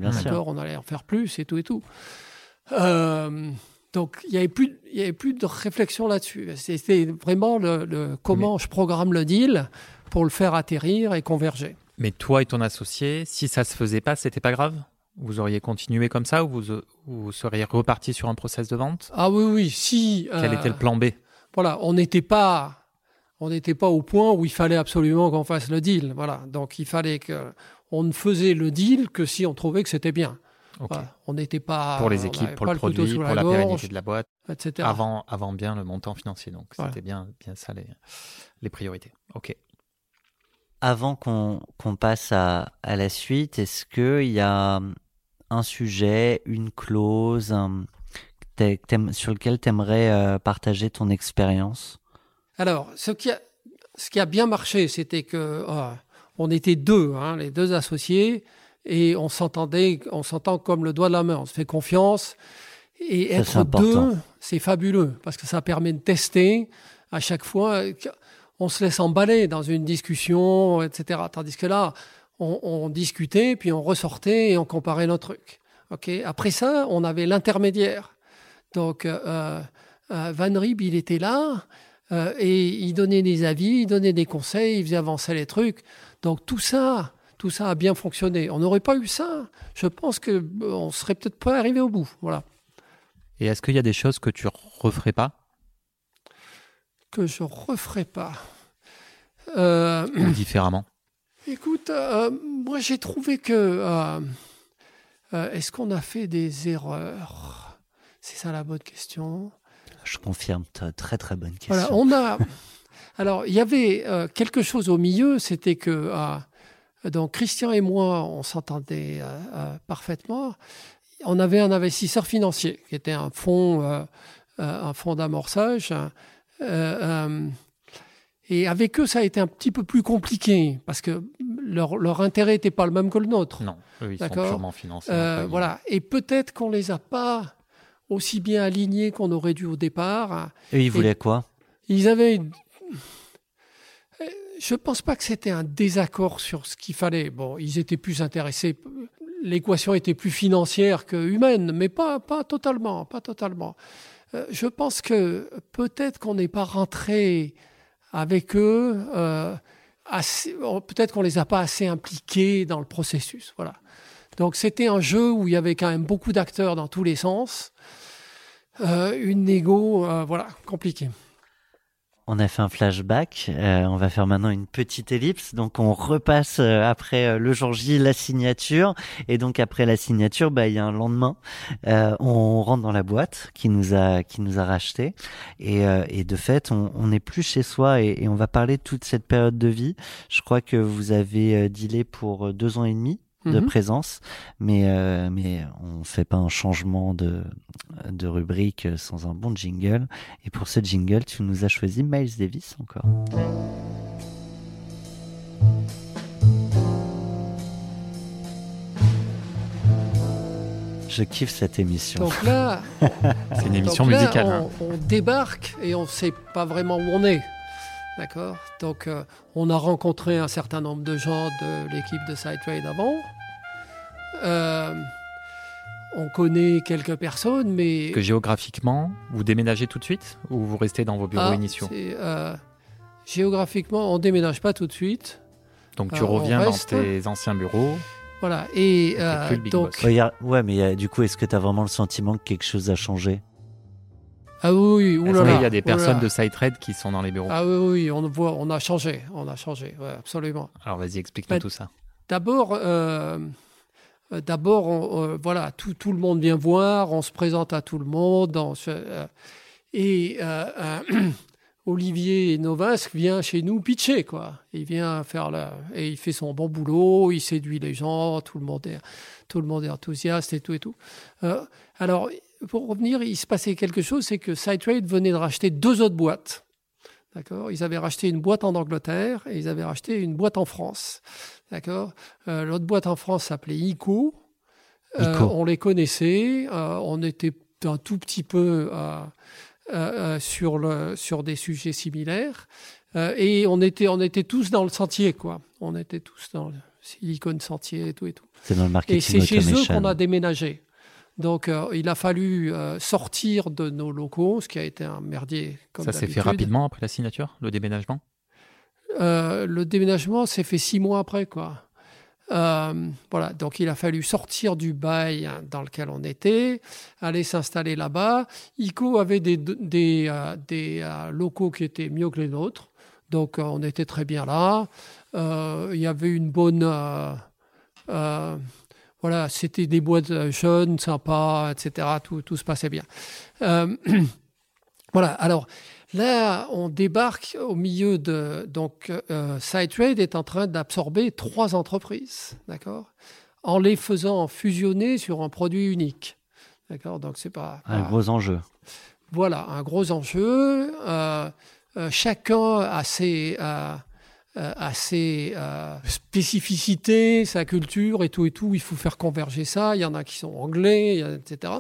on allait en faire plus et tout et tout. Euh, donc il n'y avait plus, il y avait plus de réflexion là-dessus. C'était vraiment le, comment je programme le deal pour le faire atterrir et converger. Mais toi et ton associé, si ça se faisait pas, c'était pas grave? Vous auriez continué comme ça ou vous, vous seriez reparti sur un process de vente? Ah oui, oui, si. Quel était le plan B? Voilà, on n'était pas, on n'était pas au point où il fallait absolument qu'on fasse le deal. Voilà, donc il fallait que on ne faisait le deal que si on trouvait que c'était bien. On n'était pas pour les équipes, pour le, produit, pour la, pérennité de la boîte, etc. Avant, avant bien le montant financier. Donc c'était bien, bien ça les, les priorités. Ok avant qu'on passe à, à, la suite, est-ce qu'il y a un sujet, une clause sur lequel tu aimerais euh, partager ton expérience? Alors, ce qui, a, ce qui a bien marché, c'était que oh, on était deux, hein, les deux associés, et on s'entendait, on s'entend comme le doigt de la main, on se fait confiance. Et être deux, c'est fabuleux, parce que ça permet de tester à chaque fois. On se laisse emballer dans une discussion, etc. Tandis que là, on, discutait, puis on ressortait et on comparait nos trucs. Okay Après ça, on avait l'intermédiaire. Donc, euh, euh, Van Rieb, il était là euh, et il donnait des avis, il donnait des conseils, il faisait avancer les trucs. Donc, tout ça, tout ça a bien fonctionné. On n'aurait pas eu ça, je pense qu'on ne serait peut-être pas arrivé au bout. Voilà. Et est-ce qu'il y a des choses que tu referais pas? Que je referais pas. Ou différemment Écoute, euh, moi j'ai trouvé que. Euh, euh, est-ce qu'on a fait des erreurs? C'est ça la bonne question. Je confirme, très très bonne question. Voilà, on a. Alors, il y avait quelque chose au milieu, c'était que donc Christian et moi, on s'entendait parfaitement. On avait un investisseur financier qui était un fonds, un fonds d'amorçage. Et avec eux, ça a été un petit peu plus compliqué parce que leur, leur intérêt n'était pas le même que le nôtre. Non, eux, ils sont purement financiers. Euh, voilà. Et peut-être qu'on les a pas aussi bien alignés qu'on aurait dû au départ. Et ils voulaient quoi? Ils avaient. Je pense pas que c'était un désaccord sur ce qu'il fallait. Bon, ils étaient plus intéressés. l'équation était plus financière que humaine, mais pas, pas totalement, pas totalement. Euh, je pense que peut-être qu'on n'est pas rentré avec eux, euh, peut-être qu'on les a pas assez impliqués dans le processus. Voilà. Donc c'était un jeu où il y avait quand même beaucoup d'acteurs dans tous les sens, euh, une négo, voilà, compliquée. On a fait un flashback. Euh, on va faire maintenant une petite ellipse. Donc on repasse euh, après euh, le jour J la signature et donc après la signature, bah il y a un lendemain. on rentre dans la boîte qui nous a qui nous a racheté et, de fait on n'est plus chez soi et, on va parler toute cette période de vie. Je crois que vous avez dealé pour deux ans et demi de mhm. présence, mais euh, mais on fait pas un changement de de rubrique sans un bon jingle. Et pour ce jingle, tu nous as choisi Miles Davis encore. Je kiffe cette émission. Donc là, c'est une émission musicale. Hein. On, débarque et on sait pas vraiment où on est. D'accord Donc, euh, on a rencontré un certain nombre de gens de l'équipe de Sidetrade avant. Euh, on connaît quelques personnes, mais. Que géographiquement, vous déménagez tout de suite ou vous restez dans vos bureaux ah, initiaux? euh, Géographiquement, on déménage pas tout de suite. Donc tu reviens dans tes anciens bureaux. Voilà. Et, donc. ouais, mais du coup, est-ce que tu as vraiment le sentiment que quelque chose a changé? Ah oui, oulala, il y a des personnes de SiteRed qui sont dans les bureaux Ah oui, oui, on voit, on a changé, on a changé, absolument. Alors vas-y, explique-nous tout ça. D'abord, euh, d'abord, voilà, tout, tout, le monde vient voir, on se présente à tout le monde, euh, et euh, Olivier Novasque vient chez nous pitcher, quoi. Il vient faire la, et il fait son bon boulot, il séduit les gens, tout le monde est, tout le monde est enthousiaste et tout et tout. alors pour revenir, il se passait quelque chose, c'est que SideTrade venait de racheter deux autres boîtes. D'accord? Ils avaient racheté une boîte en Angleterre et ils avaient racheté une boîte en France. D'accord? Euh, L'autre boîte en France s'appelait ICO. Euh, on les connaissait. Euh, on était un tout petit peu sur, le, sur des sujets similaires. et on était, on était tous dans le sentier, quoi. On était tous dans le Silicon Sentier et tout et tout. C'est dans le marketing Et c'est chez eux qu'on a déménagé. Donc, euh, il a fallu euh, sortir de nos locaux, ce qui a été un merdier. Comme Ça s'est fait rapidement après la signature, le déménagement? Euh, Le déménagement s'est fait six mois après, quoi. voilà, donc il a fallu sortir du bail dans lequel on était, aller s'installer là-bas. ICO avait des, des, des locaux qui étaient mieux que les nôtres, donc on était très bien là. il y avait une bonne voilà, c'était des boîtes euh, jeunes, sympas, etc. Tout, tout se passait bien. Euh, voilà, alors là, on débarque au milieu de. Donc, euh, SideTrade est en train d'absorber trois entreprises, d'accord En les faisant fusionner sur un produit unique. D'accord Donc, c'est pas. Un gros enjeu. Voilà, un gros enjeu. chacun a ses euh, à ses euh, spécificités, sa culture et tout et tout. Il faut faire converger ça. Il y en a qui sont anglais, etc.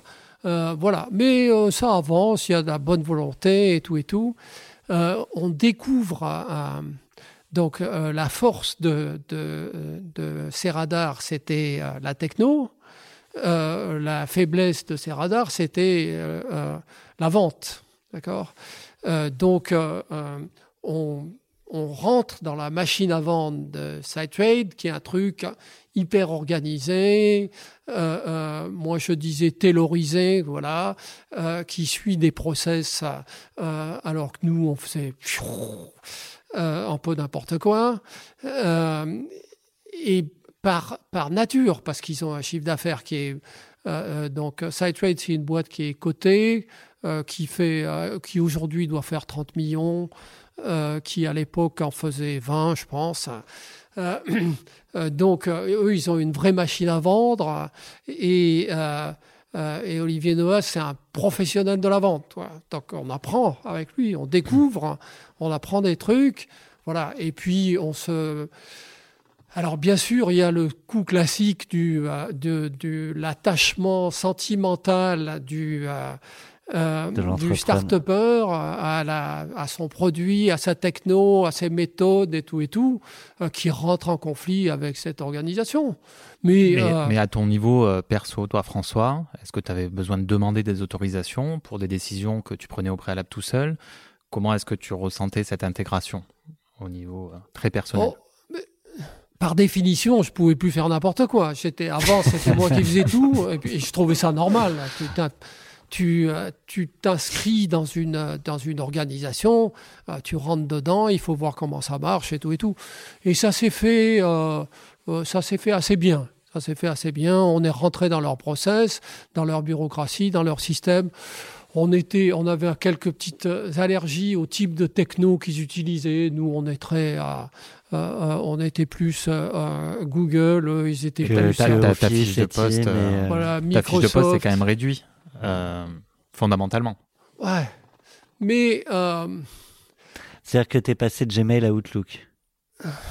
Euh, voilà. Mais ça avance, il y a de la bonne volonté et tout et tout. on découvre donc la force de, de, de ces radars, c'était la techno. la faiblesse de ces radars, c'était la vente. D'accord? Donc, on, on rentre dans la machine à vendre de SideTrade, qui est un truc hyper organisé, euh, euh, moi je disais taylorisé, voilà, euh, qui suit des process, alors que nous on faisait un peu n'importe quoi. et par, par nature, parce qu'ils ont un chiffre d'affaires qui est... donc SideTrade, c'est une boîte qui est cotée, qui, qui aujourd'hui doit faire 30 millions. Euh, qui à l'époque en faisait 20, je pense. Euh, euh, donc, eux, ils ont une vraie machine à vendre. Et, Olivier Noah, c'est un professionnel de la vente. Donc, on apprend avec lui, on découvre, on apprend des trucs. Voilà. Et puis, on se. Alors bien sûr, il y a le coup classique du, de, de l'attachement sentimental du, du start-upper à, la, à son produit, à sa techno, à ses méthodes et tout et tout, euh, qui rentre en conflit avec cette organisation. Mais, mais, à ton niveau perso, toi François, est-ce que tu avais besoin de demander des autorisations pour des décisions que tu prenais au préalable tout seul? Comment est-ce que tu ressentais cette intégration au niveau très personnel? Oh, par définition, je pouvais plus faire n'importe quoi. Avant, c'était moi qui faisais tout, et, puis, je trouvais ça normal. Tu euh, tu t'inscris dans une dans une organisation, euh, tu rentres dedans, il faut voir comment ça marche et tout et tout. Et ça s'est fait euh, ça s'est fait assez bien. Ça s'est fait assez bien. On est rentré dans leur process, dans leur bureaucratie, dans leur système. On, était, on avait quelques petites allergies au type de techno qu'ils utilisaient. Nous, on est très, on était plus Google, ils étaient plus. Ta, ta, ta, fiche de poste, voilà, ta fiche de poste est quand même réduite. Euh, fondamentalement. Ouais. Mais. Euh, C'est-à-dire que tu es passé de Gmail à Outlook.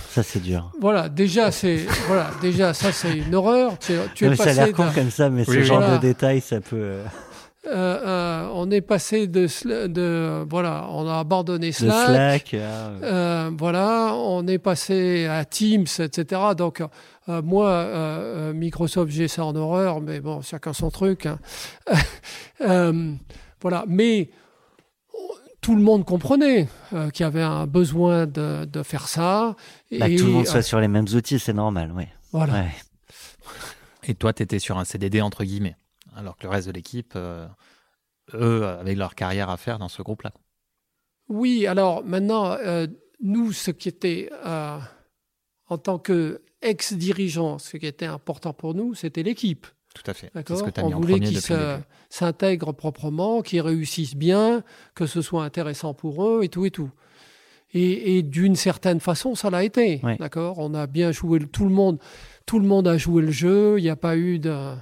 Ça, c'est dur. Voilà, déjà, c'est voilà, déjà ça, c'est une horreur. Tu, tu es ça a l'air con comme ça, mais ce genre de détails, ça peut. Euh, on est passé de, de, voilà, on a abandonné Slack. Ah, voilà, on est passé à Teams, etc. Donc euh, moi, euh, euh, Microsoft, j'ai ça en horreur, mais bon, chacun son truc. Hein. voilà, mais tout le monde comprenait qu'il y avait un besoin de, faire ça. Bah, et, tout le monde soit sur les mêmes outils, c'est normal, oui. Voilà. Et toi, tu étais sur un CDD entre guillemets, alors que le reste de l'équipe, eux, avaient leur carrière à faire dans ce groupe-là. Oui, alors maintenant, nous, ce qui était en tant que ex-dirigeants, ce qui était important pour nous, c'était l'équipe. Tout à fait. D'accord. On voulait qu'ils s'intègrent proprement, qu'ils réussissent bien, que ce soit intéressant pour eux et tout et tout. Et, d'une certaine façon, ça l'a été. D'accord. On a bien joué tout le monde. Tout le monde a joué le jeu. Il n'y a pas eu de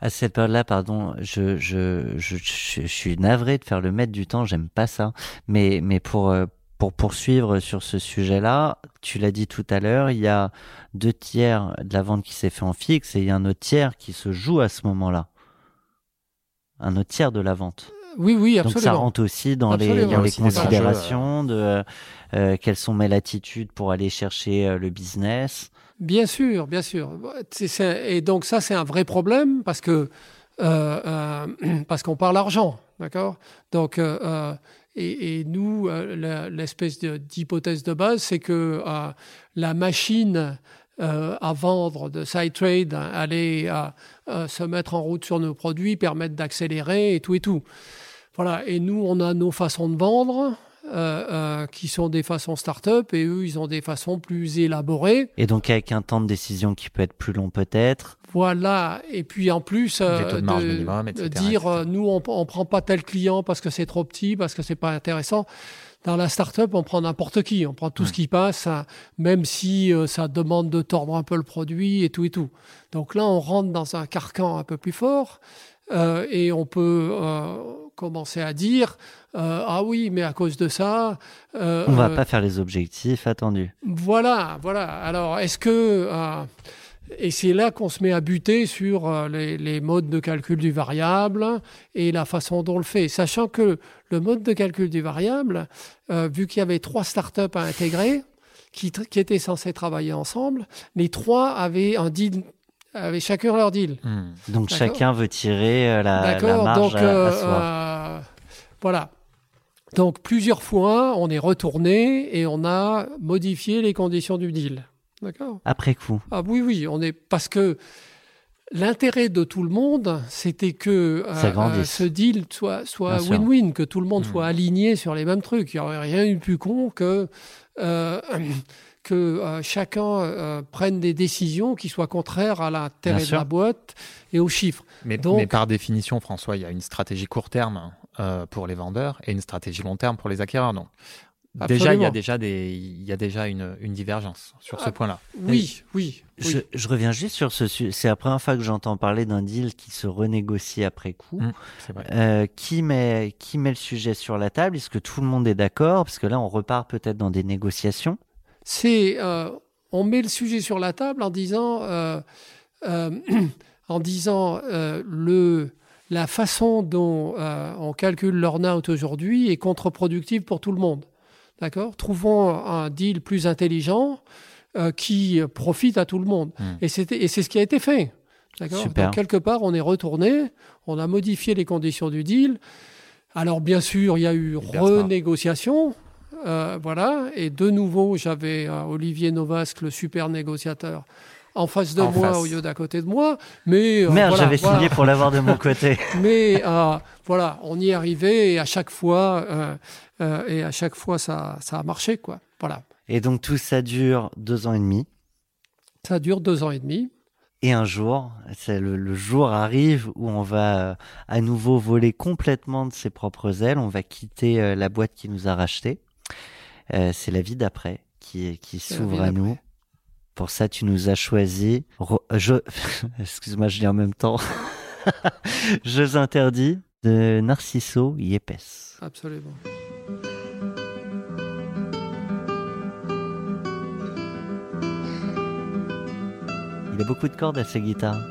à cette période-là, pardon, je, je, je, je, suis navré de faire le maître du temps, j'aime pas ça. Mais, mais pour, euh, pour poursuivre sur ce sujet-là, tu l'as dit tout à l'heure, il y a deux tiers de la vente qui s'est fait en fixe et il y a un autre tiers qui se joue à ce moment-là. Un autre tiers de la vente. Oui, oui, absolument. Donc ça rentre aussi dans les, dans les considérations de euh, quelles sont mes latitudes pour aller chercher euh, le business. Bien sûr, bien sûr. Et donc ça, c'est un vrai problème parce que euh, parce qu'on parle argent, d'accord? Donc et, nous, euh, l'espèce d'hypothèse de, base, c'est que euh, la machine euh, à vendre de side trade allait se mettre en route sur nos produits, permettre d'accélérer et tout et tout. Voilà. Et nous, on a nos façons de vendre. Qui sont des façons start-up et eux, ils ont des façons plus élaborées. Et donc avec un temps de décision qui peut être plus long peut-être. Voilà, et puis en plus, euh, de, dire euh, nous on, on prend pas tel client parce que c'est trop petit, parce que c'est pas intéressant. Dans la start-up, on prend n'importe qui, on prend tout ce qui passe, hein, même si euh, ça demande de tordre un peu le produit et tout et tout. Donc là, on rentre dans un carcan un peu plus fort et on peut commencer à dire ah oui, mais à cause de ça, on va pas faire les objectifs attendus. Voilà, voilà. Alors, est-ce que et c'est là qu'on se met à buter sur euh, les, modes de calcul du variable et la façon dont on le fait. Sachant que le mode de calcul du variable, euh, vu qu'il y avait trois startups à intégrer, qui, qui, étaient censés travailler ensemble, les trois avaient un deal avaient chacun leur deal. Hmm. Donc chacun veut tirer euh, la, la marge Donc, à, soi. Voilà. Donc plusieurs fois, on est retourné et on a modifié les conditions du deal. D'accord? Après coup. Ah oui, oui, on est parce que l'intérêt de tout le monde, c'était que euh, euh, ce deal soit soit win-win, que tout le monde hmm. soit aligné sur les mêmes trucs. Il n'y aurait rien eu de plus con que euh, que chacun prenne des décisions qui soient contraires à l'intérêt de la boîte et aux chiffres. Mais, Donc, mais, par définition, François, il y a une stratégie court terme pour les vendeurs et une stratégie long terme pour les acquéreurs. Donc, Déjà, il y a déjà, des, il y a déjà une, une divergence sur ce ah, point-là. Oui, oui. Je, je, reviens juste sur ce sujet. C'est la première fois que j'entends parler d'un deal qui se renégocie après coup. Mmh, vrai. Euh, qui, met, qui met le sujet sur la table? Est-ce que tout le monde est d'accord? Parce que là, on repart peut-être dans des négociations. C'est, euh, on met le sujet sur la table en disant, euh, euh en disant le la façon dont on calcule l'earn-out aujourd'hui est contre-productive pour tout le monde. D'accord? Trouvons un deal plus intelligent qui profite à tout le monde. Hmm. Et c'est ce qui a été fait. D'accord? Quelque part, on est retourné, on a modifié les conditions du deal. Alors, bien sûr, il y a eu renégociation. Euh, voilà. Et de nouveau, j'avais euh, Olivier Novasque, le super négociateur, en face de moi au lieu d'à côté de moi. Mais euh, merde, j'avais signé pour l'avoir de mon côté. mais voilà, on y est arrivé et à chaque fois, et à chaque fois, ça, ça a marché, quoi. Voilà. Et donc tout ça dure deux ans et demi. Ça dure deux ans et demi. Et un jour, c'est le, jour arrive où on va à nouveau voler complètement de ses propres ailes. On va quitter la boîte qui nous a racheté. Euh, c'est la vie d'après qui, qui s'ouvre à nous. Pour ça, tu nous as choisi. Je, excuse-moi, je lis en même temps. Jeux interdits de Narciso Yepes. Absolument. Il a beaucoup de cordes à sa guitare.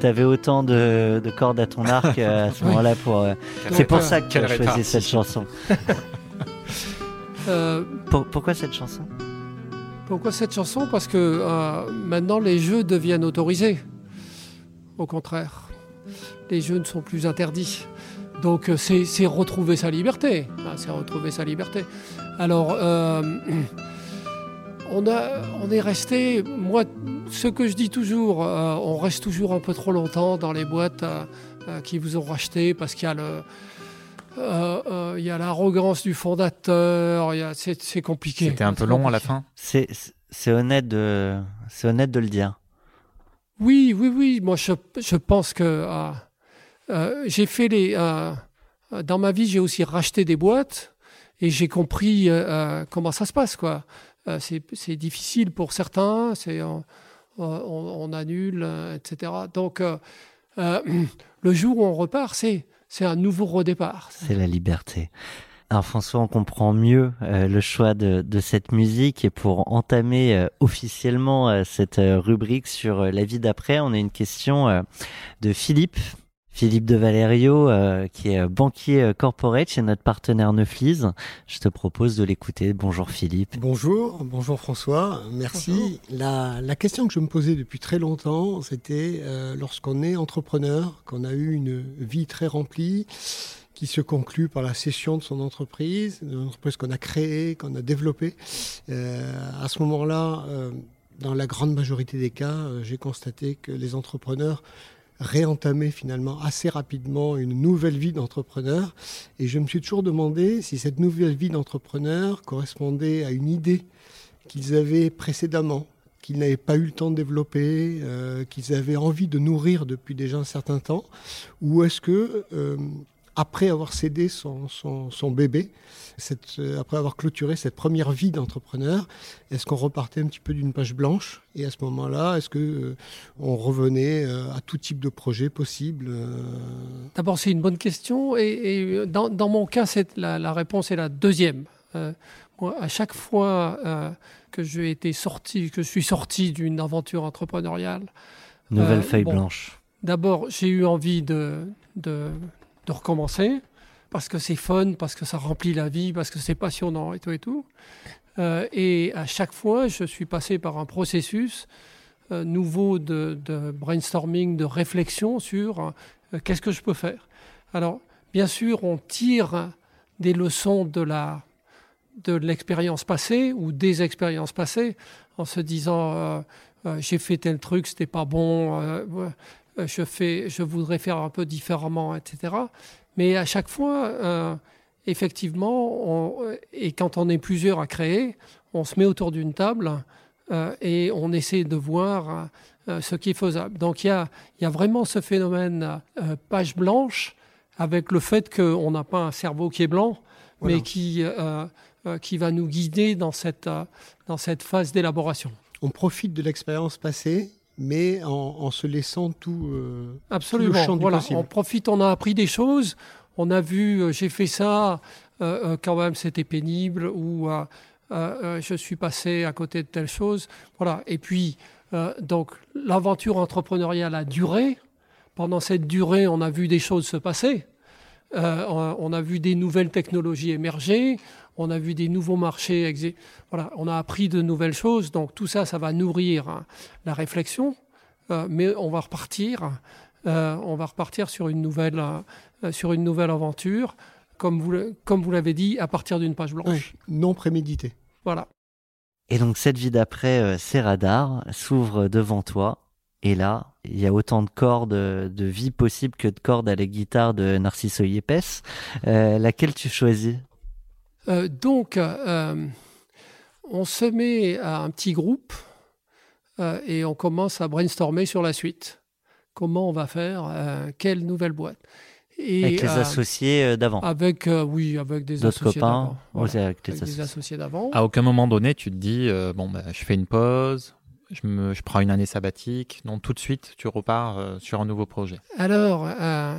T'avais autant de, cordes à ton arc euh, à ce moment-là pour. Euh, c'est pour ça que tu as choisi cette chanson. Euh, pourquoi cette chanson? Pourquoi cette chanson? Parce que maintenant les jeux deviennent autorisés. Au contraire, les jeux ne sont plus interdits. Donc c'est retrouver sa liberté. c'est retrouver sa liberté. Alors on, a, on est resté, moi, ce que je dis toujours, euh, on reste toujours un peu trop longtemps dans les boîtes euh, euh, qui vous ont racheté parce qu'il y a le. Il y a l'arrogance du fondateur, c'est compliqué. C'était un peu long à la fin C'est honnête, de, honnête de le dire. Oui, oui, oui. Moi, je, je pense que j'ai fait les. dans ma vie, j'ai aussi racheté des boîtes et j'ai compris comment ça se passe, quoi. Euh, c'est difficile pour certains, c'est on, annule, euh, etc. Donc, euh, le jour où on repart, c'est un nouveau redépart. C'est la liberté. Alors François, on comprend mieux le choix de, de, cette musique et pour entamer officiellement cette rubrique sur la vie d'après, on a une question de Philippe Philippe de Valerio, euh, qui est banquier euh, corporate chez notre partenaire Neuflise. Je te propose de l'écouter. Bonjour Philippe. Bonjour, bonjour François, merci. La, la, question que je me posais depuis très longtemps, c'était euh, lorsqu'on est entrepreneur, qu'on a eu une vie très remplie, qui se conclut par la cession de son entreprise, de l'entreprise qu'on a créée, qu'on a développée. à ce moment-là, dans la grande majorité des cas, j'ai constaté que les entrepreneurs réentamer finalement assez rapidement une nouvelle vie d'entrepreneur. Et je me suis toujours demandé si cette nouvelle vie d'entrepreneur correspondait à une idée qu'ils avaient précédemment, qu'ils n'avaient pas eu le temps de développer, euh, qu'ils avaient envie de nourrir depuis déjà un certain temps, ou est-ce que, euh, après avoir cédé son, son bébé, euh, après avoir clôturé cette première vie d'entrepreneur, est-ce qu'on repartait un petit peu d'une page blanche? Et à ce moment-là, est-ce que euh, on revenait euh, à tout type de projet possible D'abord, c'est une bonne question. Et, dans, mon cas, la, la, réponse est la deuxième. moi, à chaque fois que j'ai été sorti, que je suis sorti d'une aventure entrepreneuriale, nouvelle feuille blanche. D'abord, j'ai eu envie de, de, de recommencer parce que c'est fun, parce que ça remplit la vie, parce que c'est passionnant et tout et tout. Euh, et à chaque fois, je suis passé par un processus euh, nouveau de, brainstorming, de réflexion sur euh, qu'est-ce que je peux faire. Alors, bien sûr, on tire des leçons de la de l'expérience passée ou des expériences passées en se disant j'ai fait tel truc, c'était pas bon, je fais, je voudrais faire un peu différemment, etc. Mais à chaque fois, euh, effectivement, et quand on est plusieurs à créer, on se met autour d'une table euh, et on essaie de voir euh, ce qui est faisable. Donc il y a, y a, vraiment ce phénomène page blanche avec le fait qu'on n'a pas un cerveau qui est blanc, mais qui, qui va nous guider dans cette, dans cette phase d'élaboration. On profite de l'expérience passée mais en, se laissant tout, euh, Absolument. voilà, on profite, on a appris des choses, on a vu, euh, j'ai fait ça, euh, quand même c'était pénible, ou je suis passé à côté de telle chose. Voilà. Et puis, donc, l'aventure entrepreneuriale a duré, pendant cette durée, on a vu des choses se passer. Euh, on a vu des nouvelles technologies émerger, on a vu des nouveaux marchés, voilà, on a appris de nouvelles choses. Donc tout ça, ça va nourrir hein, la réflexion, euh, mais on va repartir, euh, on va repartir sur une nouvelle, sur une nouvelle aventure, comme vous, comme vous l'avez dit, à partir d'une page blanche. non préméditée. Voilà. Et donc cette vie d'après, ces radars s'ouvre devant toi. Et là, il y a autant de cordes de vie possible que de cordes à la guitare de Narciso Yepes. Euh, laquelle tu choisis? Euh, Donc, euh, on se met à un petit groupe et on commence à brainstormer sur la suite. Comment on va faire Quelle nouvelle boîte et, avec les associés d'avant. Avec oui, avec des associés d'avant. avec, des associés d'avant. À aucun moment donné, tu te dis bon, bah, je fais une pause, je, me, je prends une année sabbatique. Non, tout de suite, tu repars euh, sur un nouveau projet. Alors, euh,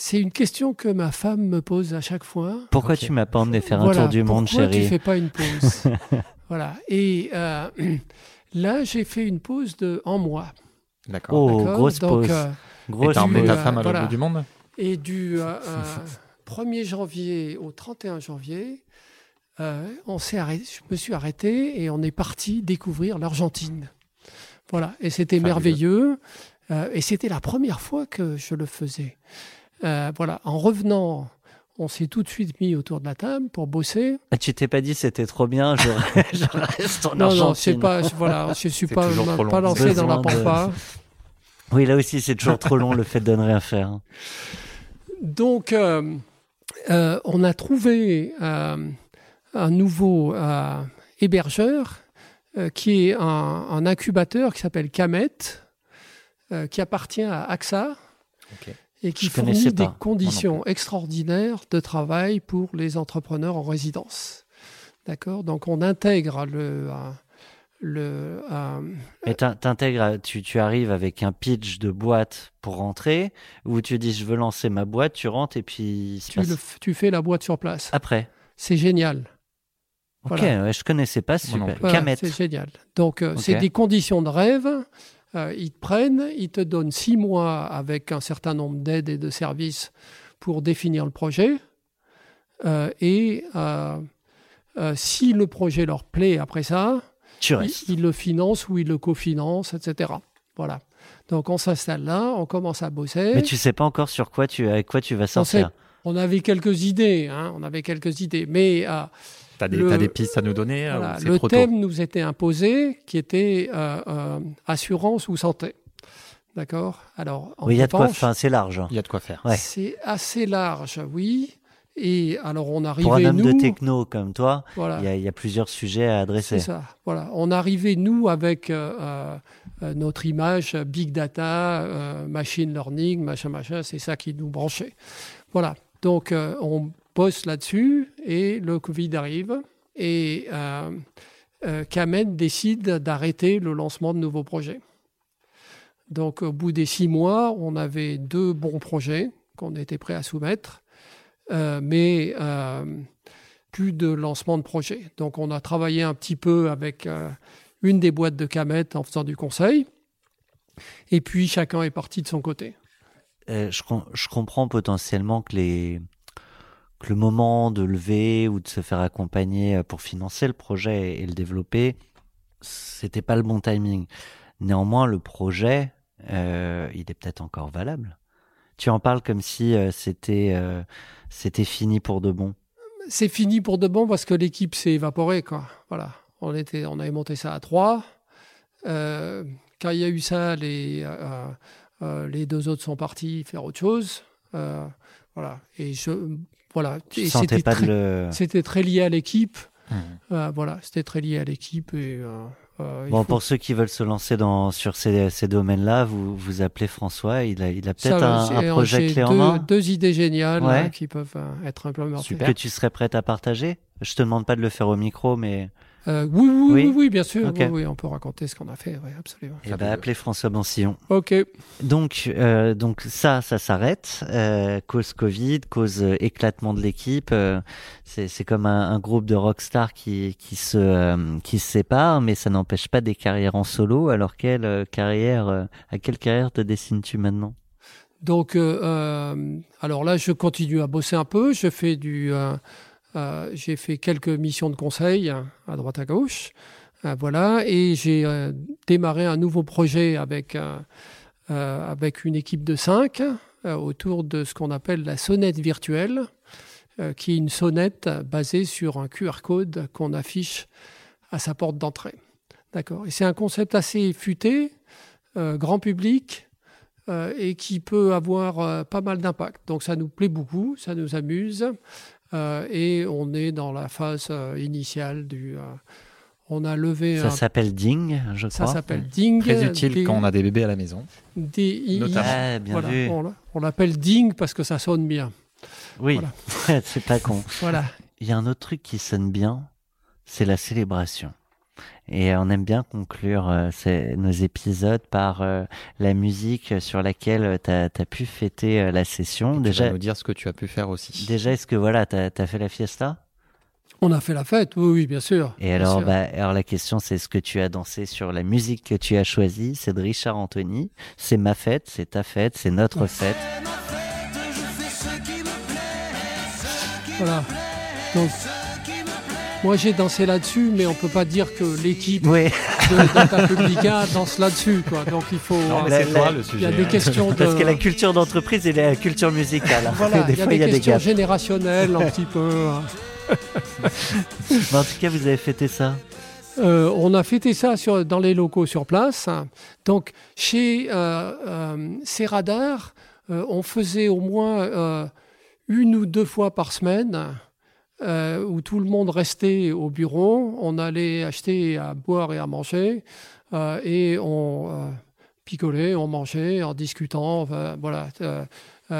c'est une question que ma femme me pose à chaque fois. Pourquoi tu m'as pas emmené faire un tour du monde, chérie Pourquoi tu fais pas une pause Voilà. Et euh, là, j'ai fait une pause de en mois. D'accord. Oh, grosse pause. grosse et emmené ta femme à l'autre bout du monde Et du 1er janvier au 31 janvier, euh, on s'est arrêté, je me suis arrêté et on est parti découvrir l'Argentine. Voilà, et c'était merveilleux. Euh, et c'était la première fois que je le faisais. Euh, voilà, en revenant, on s'est tout de suite mis autour de la table pour bosser. Ah, tu t'es pas dit c'était trop bien, je, reste en non, Argentine. Non, pas, voilà, je suis pas, pas lancé dans la pampa. Oui, là aussi c'est toujours trop long le fait de ne rien faire. Donc, on a trouvé un nouveau euh, hébergeur euh, qui est un, incubateur qui s'appelle Camet, euh, qui appartient à AXA et qui fournit des conditions extraordinaires de travail pour les entrepreneurs en résidence. D'accord? Donc on intègre le. le Mais t'intègres, tu, tu arrives avec un pitch de boîte pour rentrer, ou tu dis je veux lancer ma boîte, tu rentres et puis. Tu, tu fais la boîte sur place. Après. C'est génial. Ok, je je connaissais pas, super. c'est génial. Donc, euh, c'est des conditions de rêve. Euh, ils te prennent, ils te donnent six mois avec un certain nombre d'aides et de services pour définir le projet. Euh, et si le projet leur plaît après ça, ils, le financent ou ils le cofinancent, etc. Voilà. Donc on s'installe là, on commence à bosser. Mais tu sais pas encore sur quoi tu, avec quoi tu vas sortir. On, avait quelques idées, hein, on avait quelques idées, mais tu as, des pistes à nous donner euh, Le thème nous était imposé, qui était euh, euh, assurance ou santé. D'accord? Alors, oui, il y a de quoi faire, c'est large. Il y a de quoi faire. C'est assez large, oui. Et alors, on arrivait. Pour un homme nous, de techno comme toi, il, y a, plusieurs sujets à adresser. C'est ça. Voilà. On arrivait, nous, avec notre image big data, machine learning, machin, machin. C'est ça qui nous branchait. Voilà. Donc, on bosse là-dessus et le Covid arrive et euh, euh décide d'arrêter le lancement de nouveaux projets. Donc au bout des six mois, on avait deux bons projets qu'on était prêts à soumettre, euh, mais plus de lancement de projet. Donc on a travaillé un petit peu avec une des boîtes de Camet en faisant du conseil, et puis chacun est parti de son côté. je comprends potentiellement que les, que le moment de lever ou de se faire accompagner euh, pour financer le projet et le développer, c'était pas le bon timing. Néanmoins, le projet, euh, il est peut-être encore valable. Tu en parles comme si euh, c'était c'était fini pour de bon. C'est fini pour de bon parce que l'équipe s'est évaporée, quoi. Voilà, on était, on avait monté ça à trois. quand il y a eu ça, les les deux autres sont partis faire autre chose. voilà, et je voilà. C'était très, le... très lié à l'équipe. Mmh. Euh, voilà, c'était très lié à l'équipe et. Euh, euh, bon, pour ceux qui veulent se lancer dans, sur ces, ces domaines-là, vous, vous appelez François. Il a, il a peut-être un, un, projet clé deux, en main. Deux idées géniales hein, qui peuvent être implémentées. Super. Que tu serais prête à partager? Je te demande pas de le faire au micro, mais euh, oui, oui, oui, bien sûr. Oui, on peut raconter ce qu'on a fait, absolument. Et eh ben, appelez François Bansillon. Ok. Donc, euh, donc ça, ça s'arrête. Euh, cause Covid, cause éclatement de l'équipe. c'est comme un, groupe de rockstars qui, qui, se, qui se sépare, mais ça n'empêche pas des carrières en solo. Alors, quelle carrière, à quelle carrière te dessines-tu maintenant? Donc, alors là, je continue à bosser un peu. Je fais du, j'ai fait quelques missions de conseil à droite à gauche. voilà, et j'ai démarré un nouveau projet avec, avec une équipe de cinq autour de ce qu'on appelle la sonnette virtuelle. Euh, qui est une sonnette basée sur un QR code qu'on affiche à sa porte d'entrée. D'accord. Et c'est un concept assez futé, euh, grand public, euh, et qui peut avoir pas mal d'impact. Donc ça nous plaît beaucoup, ça nous amuse, et on est dans la phase initiale du. on a levé. Ça s'appelle Ding, je crois. Ça s'appelle Ding. Très utile quand on a des bébés à la maison. Des, ah, bien vu. on l'appelle Ding parce que ça sonne bien. Oui, c'est pas con. Voilà. Il y a un autre truc qui sonne bien, c'est la célébration. Et on aime bien conclure euh, nos épisodes par euh, la musique sur laquelle tu as, pu fêter euh, la session. déjà, tu vas nous dire ce que tu as pu faire aussi. Déjà, est-ce que voilà, tu as, fait la fiesta? On a fait la fête, oui, oui bien sûr. Et alors, Bah, alors la question, c'est est-ce que tu as dansé sur la musique que tu as choisie C'est de Richard Anthony. C'est ma fête, c'est ta fête, c'est notre fête. Voilà. Donc, moi j'ai dansé là-dessus, mais on peut pas dire que l'équipe de Data Publica danse là-dessus. Donc il faut. Il y a des questions de. Parce que la culture d'entreprise et la culture musicale. Voilà, il y a des, questions générationnelles un petit peu. Hein. en tout cas, vous avez fêté ça. Euh, on a fêté ça sur, dans les locaux sur place. Donc, chez euh, euh ces radars, euh, on faisait au moins une ou deux fois par semaine euh, où tout le monde restait au bureau. On allait acheter à boire et à manger euh, et on euh, picolait, on mangeait en discutant, voilà,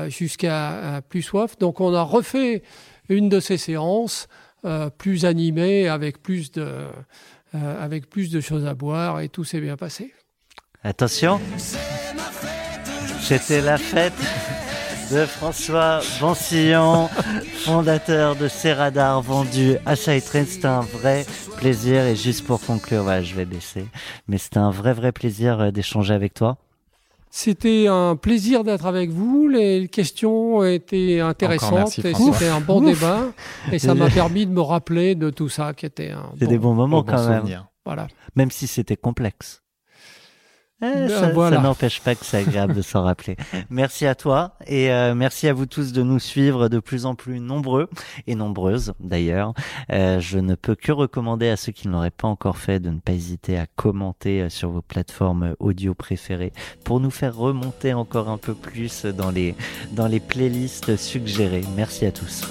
jusqu'à plus soif. Donc on a refait une de ces séances plus animée avec plus de avec plus de choses à boire et tout s'est bien passé. Attention, c'était la fête de François Bansillon, fondateur de Serradar, vendu à Train. C'était un vrai plaisir. Et juste pour conclure, voilà, je vais baisser. Mais c'était un vrai, vrai plaisir euh, d'échanger avec toi. C'était un plaisir d'être avec vous. Les questions étaient intéressantes et c'était un bon débat. Et ça m'a permis de me rappeler de tout ça qui était un. C'est des bons moments quand même. Voilà. Même si c'était complexe. Eh, ça, n'empêche pas que c'est agréable de s'en rappeler. Merci à toi et euh, merci à vous tous de nous suivre de plus en plus nombreux et nombreuses d'ailleurs. Euh, je ne peux que recommander à ceux qui ne l'auraient pas encore fait de ne pas hésiter à commenter euh, sur vos plateformes audio préférées pour nous faire remonter encore un peu plus dans les dans les playlists suggérées. Merci à tous.